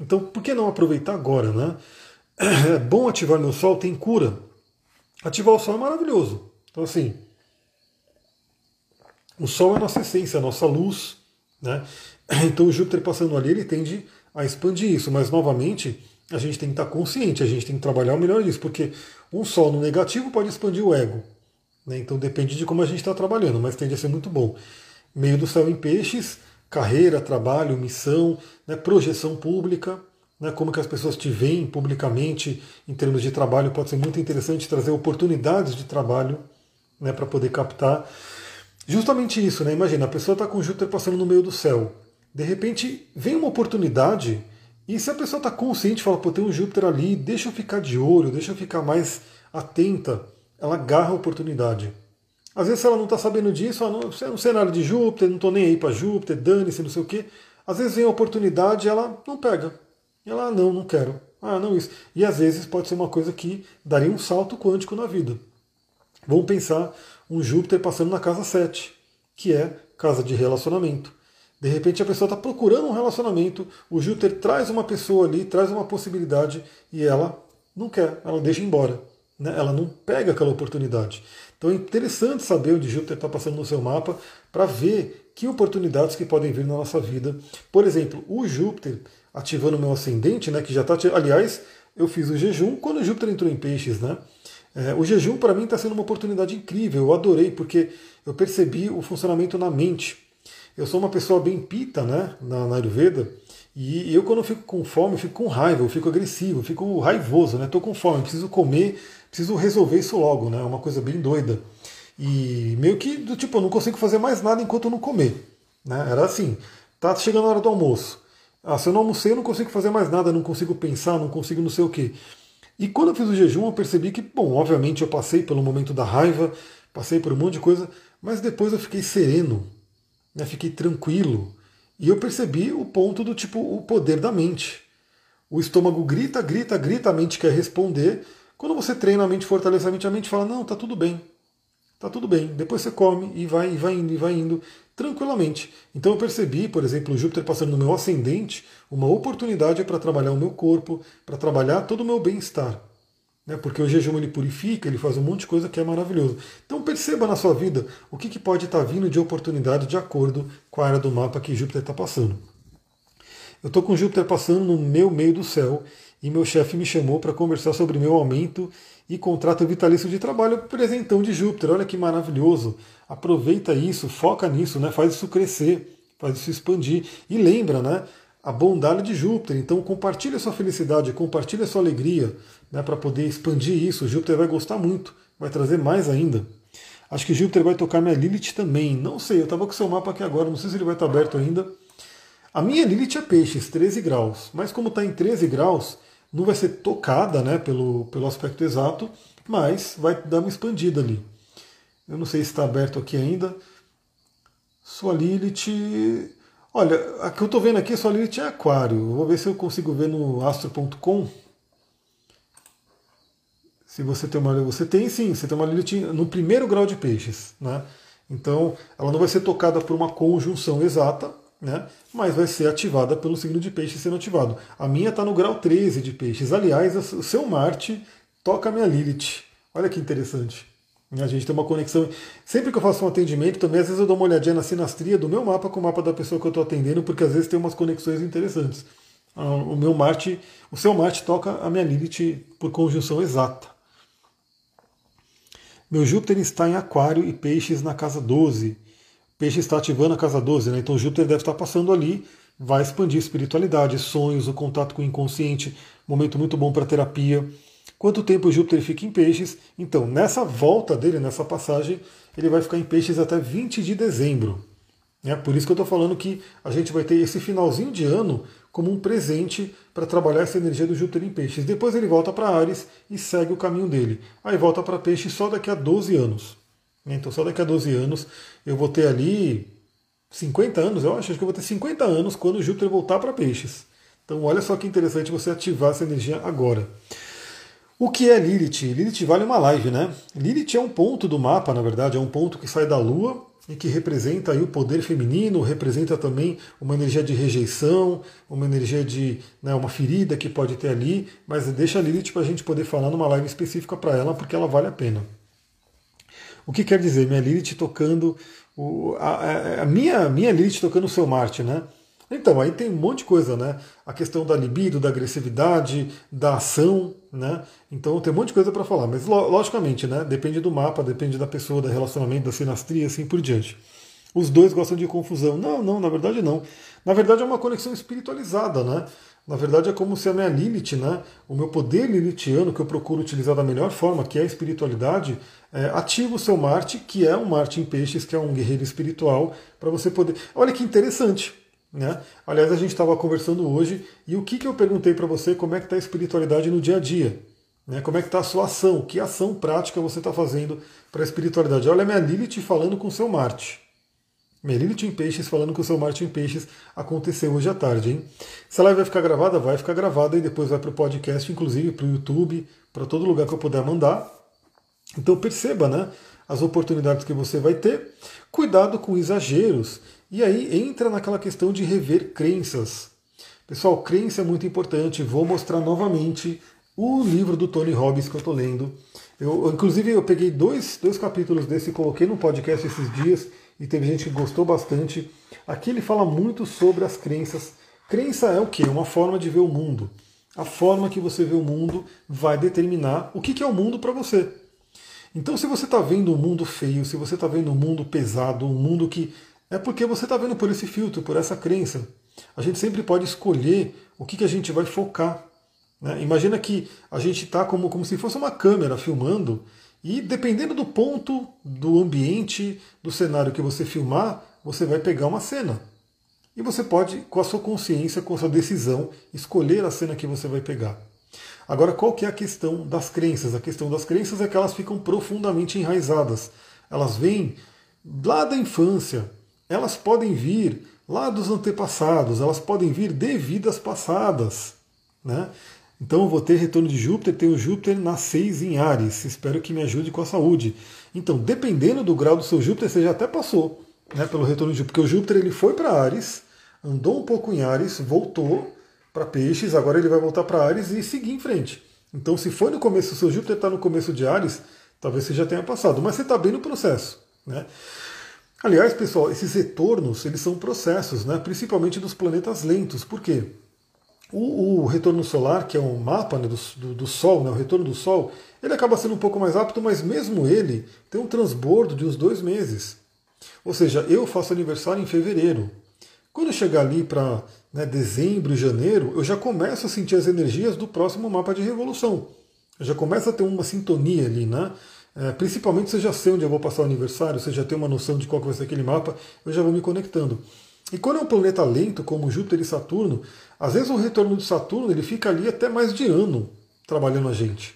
Então, por que não aproveitar agora? Né? É bom ativar meu sol, tem cura. Ativar o sol é maravilhoso. Então, assim, o sol é a nossa essência, a nossa luz. Né? Então, o Júpiter passando ali, ele tende a expandir isso. Mas, novamente, a gente tem que estar consciente, a gente tem que trabalhar o melhor disso, porque um sol no negativo pode expandir o ego. Né? Então depende de como a gente está trabalhando, mas tende a ser muito bom. Meio do céu em peixes, carreira, trabalho, missão, né? projeção pública, né? como que as pessoas te veem publicamente em termos de trabalho, pode ser muito interessante trazer oportunidades de trabalho né? para poder captar. Justamente isso, né? Imagina, a pessoa está com Júpiter passando no meio do céu. De repente vem uma oportunidade e se a pessoa está consciente, fala, pô, tem um Júpiter ali, deixa eu ficar de olho, deixa eu ficar mais atenta, ela agarra a oportunidade. Às vezes ela não está sabendo disso, ah, não, é um cenário de Júpiter, não estou nem aí para Júpiter, dane-se, não sei o quê. Às vezes vem a oportunidade e ela não pega. Ela, ah, não, não quero. Ah, não isso. E às vezes pode ser uma coisa que daria um salto quântico na vida. Vamos pensar um Júpiter passando na casa 7, que é casa de relacionamento. De repente a pessoa está procurando um relacionamento, o Júpiter traz uma pessoa ali, traz uma possibilidade e ela não quer, ela deixa embora. Né? Ela não pega aquela oportunidade. Então é interessante saber onde Júpiter está passando no seu mapa para ver que oportunidades que podem vir na nossa vida. Por exemplo, o Júpiter ativando o meu ascendente, né, que já está. Aliás, eu fiz o jejum quando o Júpiter entrou em peixes, né? É, o jejum para mim está sendo uma oportunidade incrível, eu adorei, porque eu percebi o funcionamento na mente. Eu sou uma pessoa bem pita, né, na, na Ayurveda, e eu quando eu fico com fome, eu fico com raiva, eu fico agressivo, eu fico raivoso, né, tô com fome, preciso comer, preciso resolver isso logo, né, é uma coisa bem doida. E meio que do tipo, eu não consigo fazer mais nada enquanto eu não comer, né, era assim, tá chegando a hora do almoço, ah, se eu não almocei, eu não consigo fazer mais nada, não consigo pensar, não consigo não sei o quê. E quando eu fiz o jejum, eu percebi que, bom, obviamente eu passei pelo momento da raiva, passei por um monte de coisa, mas depois eu fiquei sereno, né, fiquei tranquilo. E eu percebi o ponto do tipo o poder da mente. O estômago grita, grita, grita, a mente quer responder. Quando você treina a mente, fortalece a mente, a mente fala: Não, tá tudo bem. Tá tudo bem. Depois você come e vai, e vai indo, e vai indo, tranquilamente. Então eu percebi, por exemplo, Júpiter passando no meu ascendente, uma oportunidade para trabalhar o meu corpo, para trabalhar todo o meu bem-estar né? porque o jejum ele purifica, ele faz um monte de coisa que é maravilhoso. Então perceba na sua vida o que, que pode estar tá vindo de oportunidade de acordo com a área do mapa que Júpiter está passando. Eu estou com Júpiter passando no meu meio do céu e meu chefe me chamou para conversar sobre meu aumento e contrato vitalício de trabalho presentão de Júpiter. Olha que maravilhoso. Aproveita isso, foca nisso, né? faz isso crescer, faz isso expandir. E lembra, né? a bondade de Júpiter. Então compartilhe a sua felicidade, compartilhe a sua alegria né, para poder expandir isso. Júpiter vai gostar muito, vai trazer mais ainda. Acho que Júpiter vai tocar minha Lilith também. Não sei, eu estava com seu mapa aqui agora, não sei se ele vai estar aberto ainda. A minha Lilith é peixes, 13 graus. Mas como está em 13 graus, não vai ser tocada né, pelo, pelo aspecto exato, mas vai dar uma expandida ali. Eu não sei se está aberto aqui ainda. Sua Lilith Olha, a que eu estou vendo aqui, sua Lilith é aquário. vou ver se eu consigo ver no astro.com. Se você tem uma. Você tem sim, você tem uma Lilith no primeiro grau de peixes. Né? Então, ela não vai ser tocada por uma conjunção exata, né? mas vai ser ativada pelo signo de peixes sendo ativado. A minha está no grau 13 de peixes. Aliás, o seu Marte toca a minha Lilith. Olha que interessante. A gente tem uma conexão. Sempre que eu faço um atendimento, também às vezes eu dou uma olhadinha na sinastria do meu mapa com o mapa da pessoa que eu estou atendendo, porque às vezes tem umas conexões interessantes. Ah, o meu Marte, o seu Marte toca a minha Lilith por conjunção exata. Meu Júpiter está em Aquário e Peixes na casa 12. Peixe está ativando a casa 12, né? Então Júpiter deve estar passando ali, vai expandir espiritualidade, sonhos, o contato com o inconsciente, momento muito bom para terapia. Quanto tempo Júpiter fica em peixes? Então, nessa volta dele, nessa passagem, ele vai ficar em peixes até 20 de dezembro. É por isso que eu estou falando que a gente vai ter esse finalzinho de ano como um presente para trabalhar essa energia do Júpiter em Peixes. Depois ele volta para Ares e segue o caminho dele. Aí volta para Peixes só daqui a 12 anos. Então só daqui a 12 anos eu vou ter ali 50 anos, eu acho, acho que eu vou ter 50 anos quando o Júpiter voltar para Peixes. Então olha só que interessante você ativar essa energia agora. O que é Lilith? Lilith vale uma live, né? Lilith é um ponto do mapa, na verdade, é um ponto que sai da Lua e que representa aí o poder feminino, representa também uma energia de rejeição, uma energia de né, uma ferida que pode ter ali, mas deixa a Lilith para a gente poder falar numa live específica para ela, porque ela vale a pena. O que quer dizer? Minha Lilith tocando. O, a, a, minha, minha Lilith tocando o seu Marte, né? Então, aí tem um monte de coisa, né? A questão da libido, da agressividade, da ação, né? Então tem um monte de coisa para falar, mas logicamente, né? Depende do mapa, depende da pessoa, do relacionamento, da sinastria, assim por diante. Os dois gostam de confusão. Não, não, na verdade não. Na verdade é uma conexão espiritualizada, né? Na verdade é como se a minha Lilith, né, o meu poder lilithiano que eu procuro utilizar da melhor forma, que é a espiritualidade, é, ativa o seu Marte, que é um Marte em peixes, que é um guerreiro espiritual, para você poder. Olha que interessante. Né? Aliás, a gente estava conversando hoje e o que, que eu perguntei para você, como é que está a espiritualidade no dia a dia? Né? Como é que está a sua ação? Que ação prática você está fazendo para a espiritualidade? Olha a minha Lilith falando com o seu Marte. Minha Lilith em Peixes falando com o seu Marte em Peixes aconteceu hoje à tarde. Hein? Se ela vai ficar gravada, vai ficar gravada e depois vai para o podcast, inclusive para o YouTube, para todo lugar que eu puder mandar. Então perceba né, as oportunidades que você vai ter. Cuidado com exageros e aí entra naquela questão de rever crenças. Pessoal, crença é muito importante. Vou mostrar novamente o livro do Tony Robbins que eu estou lendo. Eu, inclusive, eu peguei dois, dois capítulos desse e coloquei no podcast esses dias e teve gente que gostou bastante. Aqui ele fala muito sobre as crenças. Crença é o que? Uma forma de ver o mundo. A forma que você vê o mundo vai determinar o que é o mundo para você. Então, se você está vendo um mundo feio, se você está vendo um mundo pesado, um mundo que é porque você está vendo por esse filtro, por essa crença. A gente sempre pode escolher o que, que a gente vai focar. Né? Imagina que a gente está como, como se fosse uma câmera filmando, e dependendo do ponto, do ambiente, do cenário que você filmar, você vai pegar uma cena. E você pode, com a sua consciência, com a sua decisão, escolher a cena que você vai pegar. Agora, qual que é a questão das crenças? A questão das crenças é que elas ficam profundamente enraizadas. Elas vêm lá da infância, elas podem vir lá dos antepassados, elas podem vir de vidas passadas. Né? Então eu vou ter retorno de Júpiter, tenho Júpiter na 6 em Ares, espero que me ajude com a saúde. Então, dependendo do grau do seu Júpiter, você já até passou né, pelo retorno de Júpiter, porque o Júpiter ele foi para Ares, andou um pouco em Ares, voltou para Peixes, agora ele vai voltar para Ares e seguir em frente. Então, se foi no começo, o seu Júpiter está no começo de Ares, talvez você já tenha passado, mas você está bem no processo. Né? Aliás, pessoal, esses retornos eles são processos, né, principalmente dos planetas lentos. Por quê? O, o retorno solar, que é um mapa né, do, do, do, Sol, né, o retorno do Sol, ele acaba sendo um pouco mais rápido, mas mesmo ele tem um transbordo de uns dois meses. Ou seja, eu faço aniversário em fevereiro. Quando eu chegar ali para né, dezembro janeiro, eu já começo a sentir as energias do próximo mapa de revolução. Eu já começo a ter uma sintonia ali, né? É, principalmente se eu já sei onde eu vou passar o aniversário, se eu já tenho uma noção de qual vai ser aquele mapa, eu já vou me conectando. E quando é um planeta lento, como Júpiter e Saturno, às vezes o retorno de Saturno ele fica ali até mais de ano trabalhando a gente.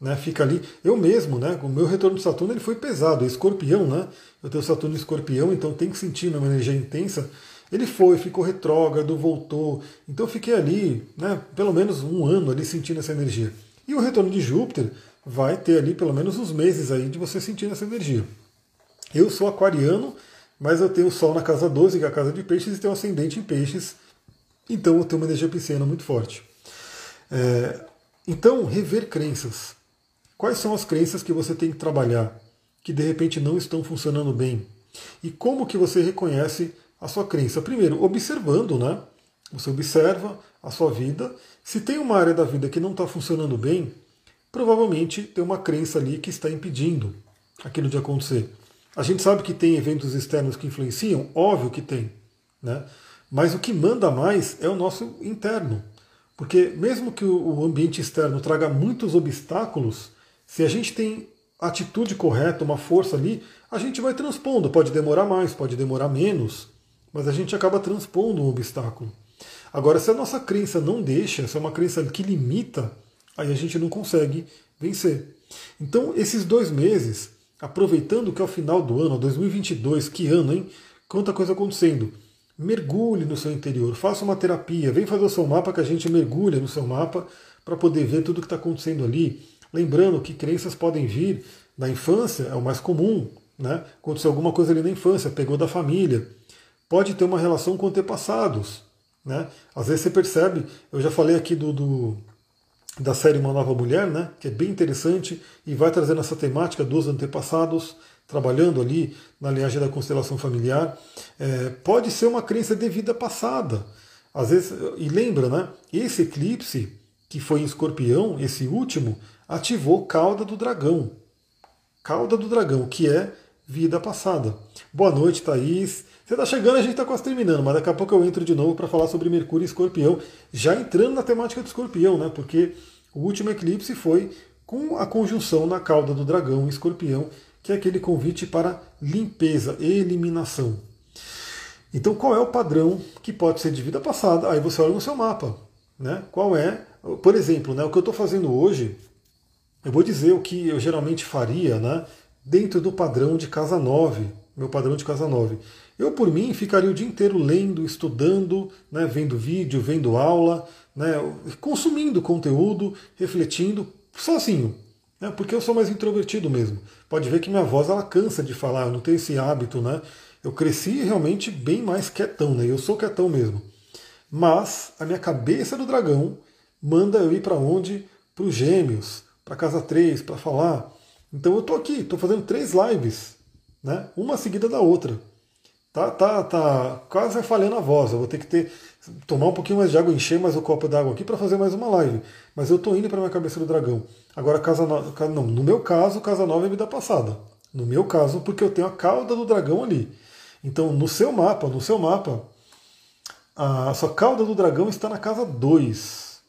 Né? Fica ali, eu mesmo, né? O meu retorno de Saturno ele foi pesado, é escorpião, né? Eu tenho Saturno escorpião, então tem que sentir uma energia intensa. Ele foi, ficou retrógrado, voltou. Então eu fiquei ali, né, pelo menos um ano ali sentindo essa energia. E o retorno de Júpiter vai ter ali pelo menos uns meses aí de você sentir essa energia. Eu sou aquariano, mas eu tenho o Sol na casa 12, que é a casa de peixes, e tenho ascendente em peixes, então eu tenho uma energia pisciana muito forte. É, então, rever crenças. Quais são as crenças que você tem que trabalhar, que de repente não estão funcionando bem? E como que você reconhece a sua crença? Primeiro, observando, né? Você observa a sua vida. Se tem uma área da vida que não está funcionando bem, provavelmente tem uma crença ali que está impedindo aquilo de acontecer. A gente sabe que tem eventos externos que influenciam, óbvio que tem, né? Mas o que manda mais é o nosso interno. Porque mesmo que o ambiente externo traga muitos obstáculos, se a gente tem atitude correta, uma força ali, a gente vai transpondo. Pode demorar mais, pode demorar menos, mas a gente acaba transpondo um obstáculo. Agora, se a nossa crença não deixa, se é uma crença que limita, aí a gente não consegue vencer. Então, esses dois meses, aproveitando que é o final do ano, 2022, que ano, hein? Quanta coisa acontecendo. Mergulhe no seu interior, faça uma terapia, vem fazer o seu mapa que a gente mergulha no seu mapa para poder ver tudo o que está acontecendo ali. Lembrando que crenças podem vir da infância, é o mais comum, né? Aconteceu alguma coisa ali na infância, pegou da família. Pode ter uma relação com antepassados. Né? Às vezes você percebe, eu já falei aqui do, do, da série Uma Nova Mulher, né? que é bem interessante e vai trazendo essa temática dos antepassados, trabalhando ali na linhagem da constelação familiar. É, pode ser uma crença de vida passada. Às vezes, e lembra, né? Esse eclipse que foi em escorpião, esse último, ativou cauda do dragão. Cauda do dragão, que é vida passada. Boa noite, Thaís. Você está chegando, a gente está quase terminando, mas daqui a pouco eu entro de novo para falar sobre Mercúrio e Escorpião, já entrando na temática do Escorpião, né? Porque o último eclipse foi com a conjunção na cauda do dragão Escorpião, que é aquele convite para limpeza, eliminação. Então, qual é o padrão que pode ser de vida passada? Aí você olha no seu mapa, né? Qual é, por exemplo, né? O que eu estou fazendo hoje, eu vou dizer o que eu geralmente faria, né? Dentro do padrão de casa 9, meu padrão de casa 9. Eu, por mim, ficaria o dia inteiro lendo, estudando, né, vendo vídeo, vendo aula, né, consumindo conteúdo, refletindo, sozinho. Né, porque eu sou mais introvertido mesmo. Pode ver que minha voz ela cansa de falar, eu não tenho esse hábito. Né? Eu cresci realmente bem mais quietão, né? eu sou quietão mesmo. Mas a minha cabeça do dragão manda eu ir para onde? Para os gêmeos, para casa 3, para falar. Então eu estou aqui, estou fazendo três lives, né? uma seguida da outra. Tá, tá, tá quase falhando a voz. Eu vou ter que ter tomar um pouquinho mais de água, encher mais o copo d'água aqui para fazer mais uma live. Mas eu tô indo para minha cabeça do dragão. Agora, casa no... não, no meu caso, casa nova é vida passada. No meu caso, porque eu tenho a cauda do dragão ali. Então, no seu mapa, no seu mapa, a sua cauda do dragão está na casa 2.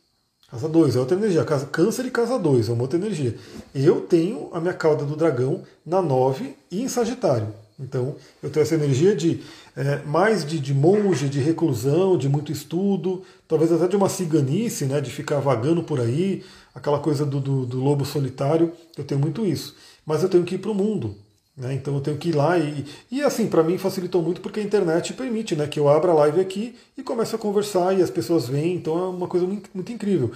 Casa 2 é outra energia. Casa Câncer e casa 2 é uma outra energia. Eu tenho a minha cauda do dragão na 9 e em Sagitário. Então, eu tenho essa energia de é, mais de, de, monge, de reclusão, de muito estudo, talvez até de uma ciganice, né, de ficar vagando por aí, aquela coisa do, do, do lobo solitário. Eu tenho muito isso. Mas eu tenho que ir para o mundo. Né, então eu tenho que ir lá e, e assim, para mim facilitou muito porque a internet permite né, que eu abra a live aqui e comece a conversar e as pessoas vêm, então é uma coisa muito, muito incrível.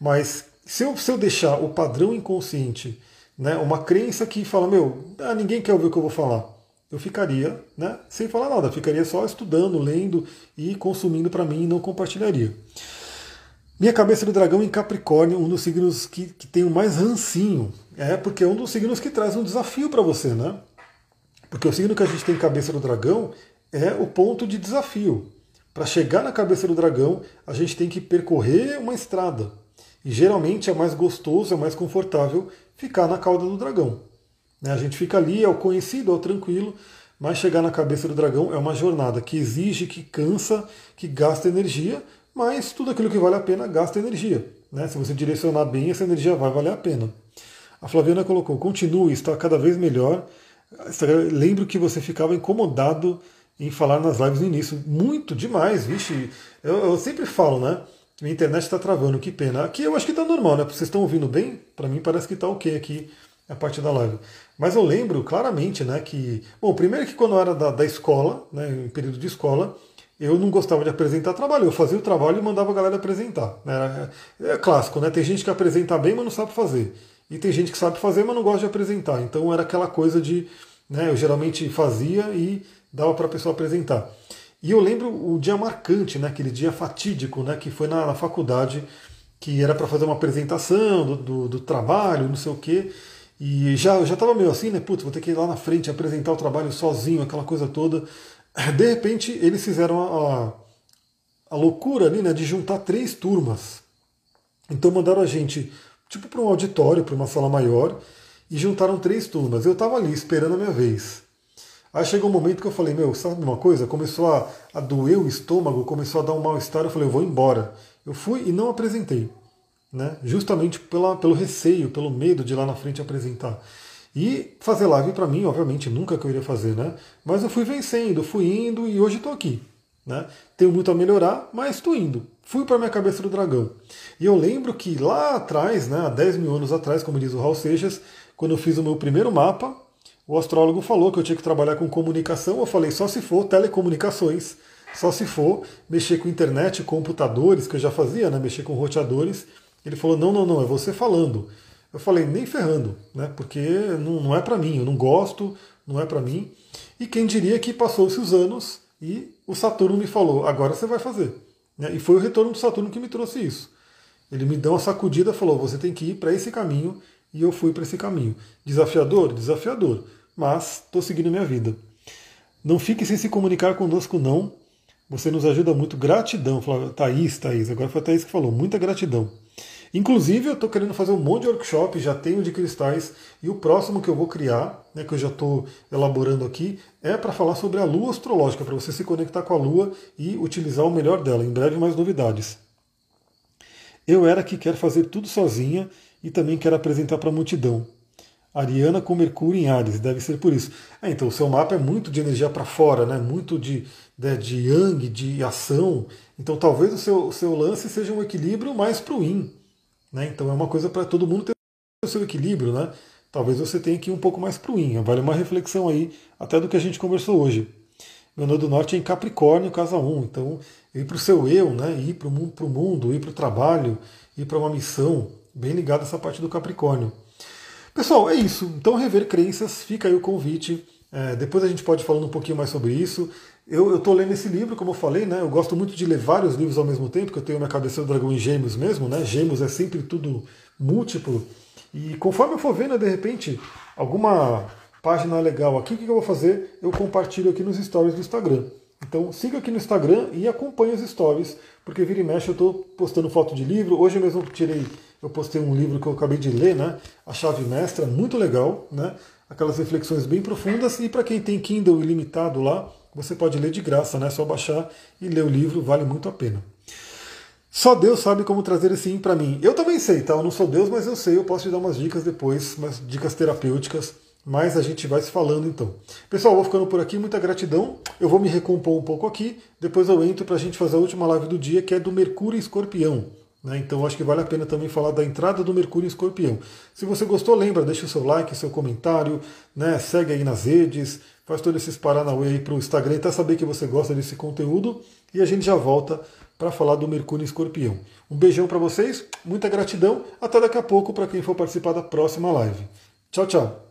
Mas se eu, se eu deixar o padrão inconsciente, né, uma crença que fala, meu, ah, ninguém quer ouvir o que eu vou falar eu ficaria né, sem falar nada, ficaria só estudando, lendo e consumindo para mim e não compartilharia. Minha cabeça do dragão em Capricórnio, um dos signos que, que tem o mais rancinho. É porque é um dos signos que traz um desafio para você, né? Porque o signo que a gente tem cabeça do dragão é o ponto de desafio. Para chegar na cabeça do dragão, a gente tem que percorrer uma estrada. E geralmente é mais gostoso, é mais confortável ficar na cauda do dragão. Né? A gente fica ali, é o conhecido, é o tranquilo, mas chegar na cabeça do dragão é uma jornada que exige, que cansa, que gasta energia, mas tudo aquilo que vale a pena gasta energia. Né? Se você direcionar bem, essa energia vai valer a pena. A Flaviana colocou: continue, está cada vez melhor. Lembro que você ficava incomodado em falar nas lives no início. Muito demais, vixe. Eu, eu sempre falo, né? Minha internet está travando, que pena. Aqui eu acho que está normal, né? Vocês estão ouvindo bem? Para mim parece que está ok aqui a parte da live. Mas eu lembro claramente, né, que. Bom, primeiro que quando eu era da, da escola, né, em período de escola, eu não gostava de apresentar trabalho. Eu fazia o trabalho e mandava a galera apresentar. Né? É, clássico, né? Tem gente que apresenta bem, mas não sabe fazer. E tem gente que sabe fazer, mas não gosta de apresentar. Então era aquela coisa de. Né, eu geralmente fazia e dava para a pessoa apresentar. E eu lembro o dia marcante, né, aquele dia fatídico, né, que foi na, na faculdade, que era para fazer uma apresentação do, do, do trabalho, não sei o quê. E já já estava meio assim, né? Putz, vou ter que ir lá na frente apresentar o trabalho sozinho, aquela coisa toda. De repente, eles fizeram a, a, a loucura ali, né? De juntar três turmas. Então mandaram a gente, tipo, para um auditório, para uma sala maior, e juntaram três turmas. Eu estava ali esperando a minha vez. Aí chegou um momento que eu falei, meu, sabe uma coisa? Começou a, a doer o estômago, começou a dar um mal-estar. Eu falei, eu vou embora. Eu fui e não apresentei né? justamente pela, pelo receio, pelo medo de lá na frente apresentar. E fazer live para mim, obviamente, nunca que eu iria fazer, né? Mas eu fui vencendo, fui indo e hoje estou aqui. Né? Tenho muito a melhorar, mas estou indo. Fui para minha cabeça do dragão. E eu lembro que lá atrás, né, há 10 mil anos atrás, como diz o Raul Seixas, quando eu fiz o meu primeiro mapa, o astrólogo falou que eu tinha que trabalhar com comunicação. Eu falei, só se for telecomunicações, só se for mexer com internet, computadores, que eu já fazia, né, mexer com roteadores. Ele falou, não, não, não, é você falando. Eu falei, nem ferrando, né, porque não, não é para mim, eu não gosto, não é para mim. E quem diria que passou-se os anos e o Saturno me falou, agora você vai fazer. Né? E foi o retorno do Saturno que me trouxe isso. Ele me deu uma sacudida, falou, você tem que ir para esse caminho, e eu fui para esse caminho. Desafiador? Desafiador. Mas estou seguindo minha vida. Não fique sem se comunicar conosco, não. Você nos ajuda muito. Gratidão. Thaís, Thaís. Agora foi a Thaís que falou. Muita gratidão. Inclusive, eu estou querendo fazer um monte de workshop, já tenho de cristais, e o próximo que eu vou criar, né, que eu já estou elaborando aqui, é para falar sobre a lua astrológica, para você se conectar com a lua e utilizar o melhor dela. Em breve, mais novidades. Eu era que quer fazer tudo sozinha e também quero apresentar para a multidão. Ariana com Mercúrio em Ares, deve ser por isso. É, então o seu mapa é muito de energia para fora, né? muito de, de, né, de yang, de ação. Então talvez o seu, seu lance seja um equilíbrio mais para o yin. Né? Então é uma coisa para todo mundo ter o seu equilíbrio. Né? Talvez você tenha que ir um pouco mais para o yin. Vale uma reflexão aí, até do que a gente conversou hoje. Meu Nodo do Norte é em Capricórnio, casa 1. Então, ir para o seu eu, né? ir para o mundo, ir para o trabalho, ir para uma missão, bem ligado a essa parte do Capricórnio. Pessoal, é isso. Então, rever crenças, fica aí o convite. É, depois a gente pode falando um pouquinho mais sobre isso. Eu estou lendo esse livro, como eu falei, né? Eu gosto muito de ler vários livros ao mesmo tempo, porque eu tenho minha cabeça do dragão em gêmeos mesmo, né? Gêmeos é sempre tudo múltiplo. E conforme eu for vendo, de repente, alguma página legal aqui, o que eu vou fazer? Eu compartilho aqui nos stories do Instagram. Então siga aqui no Instagram e acompanhe os stories, porque vira e mexe eu estou postando foto de livro. Hoje mesmo tirei, eu postei um livro que eu acabei de ler, né? A Chave Mestra, muito legal, né? Aquelas reflexões bem profundas. E para quem tem Kindle ilimitado lá, você pode ler de graça, né? Só baixar e ler o livro, vale muito a pena. Só Deus sabe como trazer esse para mim. Eu também sei, tá? Eu não sou Deus, mas eu sei, eu posso te dar umas dicas depois, umas dicas terapêuticas mas a gente vai se falando então. Pessoal, vou ficando por aqui, muita gratidão. Eu vou me recompor um pouco aqui, depois eu entro para a gente fazer a última live do dia, que é do Mercúrio Escorpião. Né? Então acho que vale a pena também falar da entrada do Mercúrio Escorpião. Se você gostou, lembra, deixa o seu like, seu comentário, né? segue aí nas redes, faz todos esses paranauê aí para o Instagram, até saber que você gosta desse conteúdo. E a gente já volta para falar do Mercúrio Escorpião. Um beijão para vocês, muita gratidão, até daqui a pouco para quem for participar da próxima live. Tchau, tchau!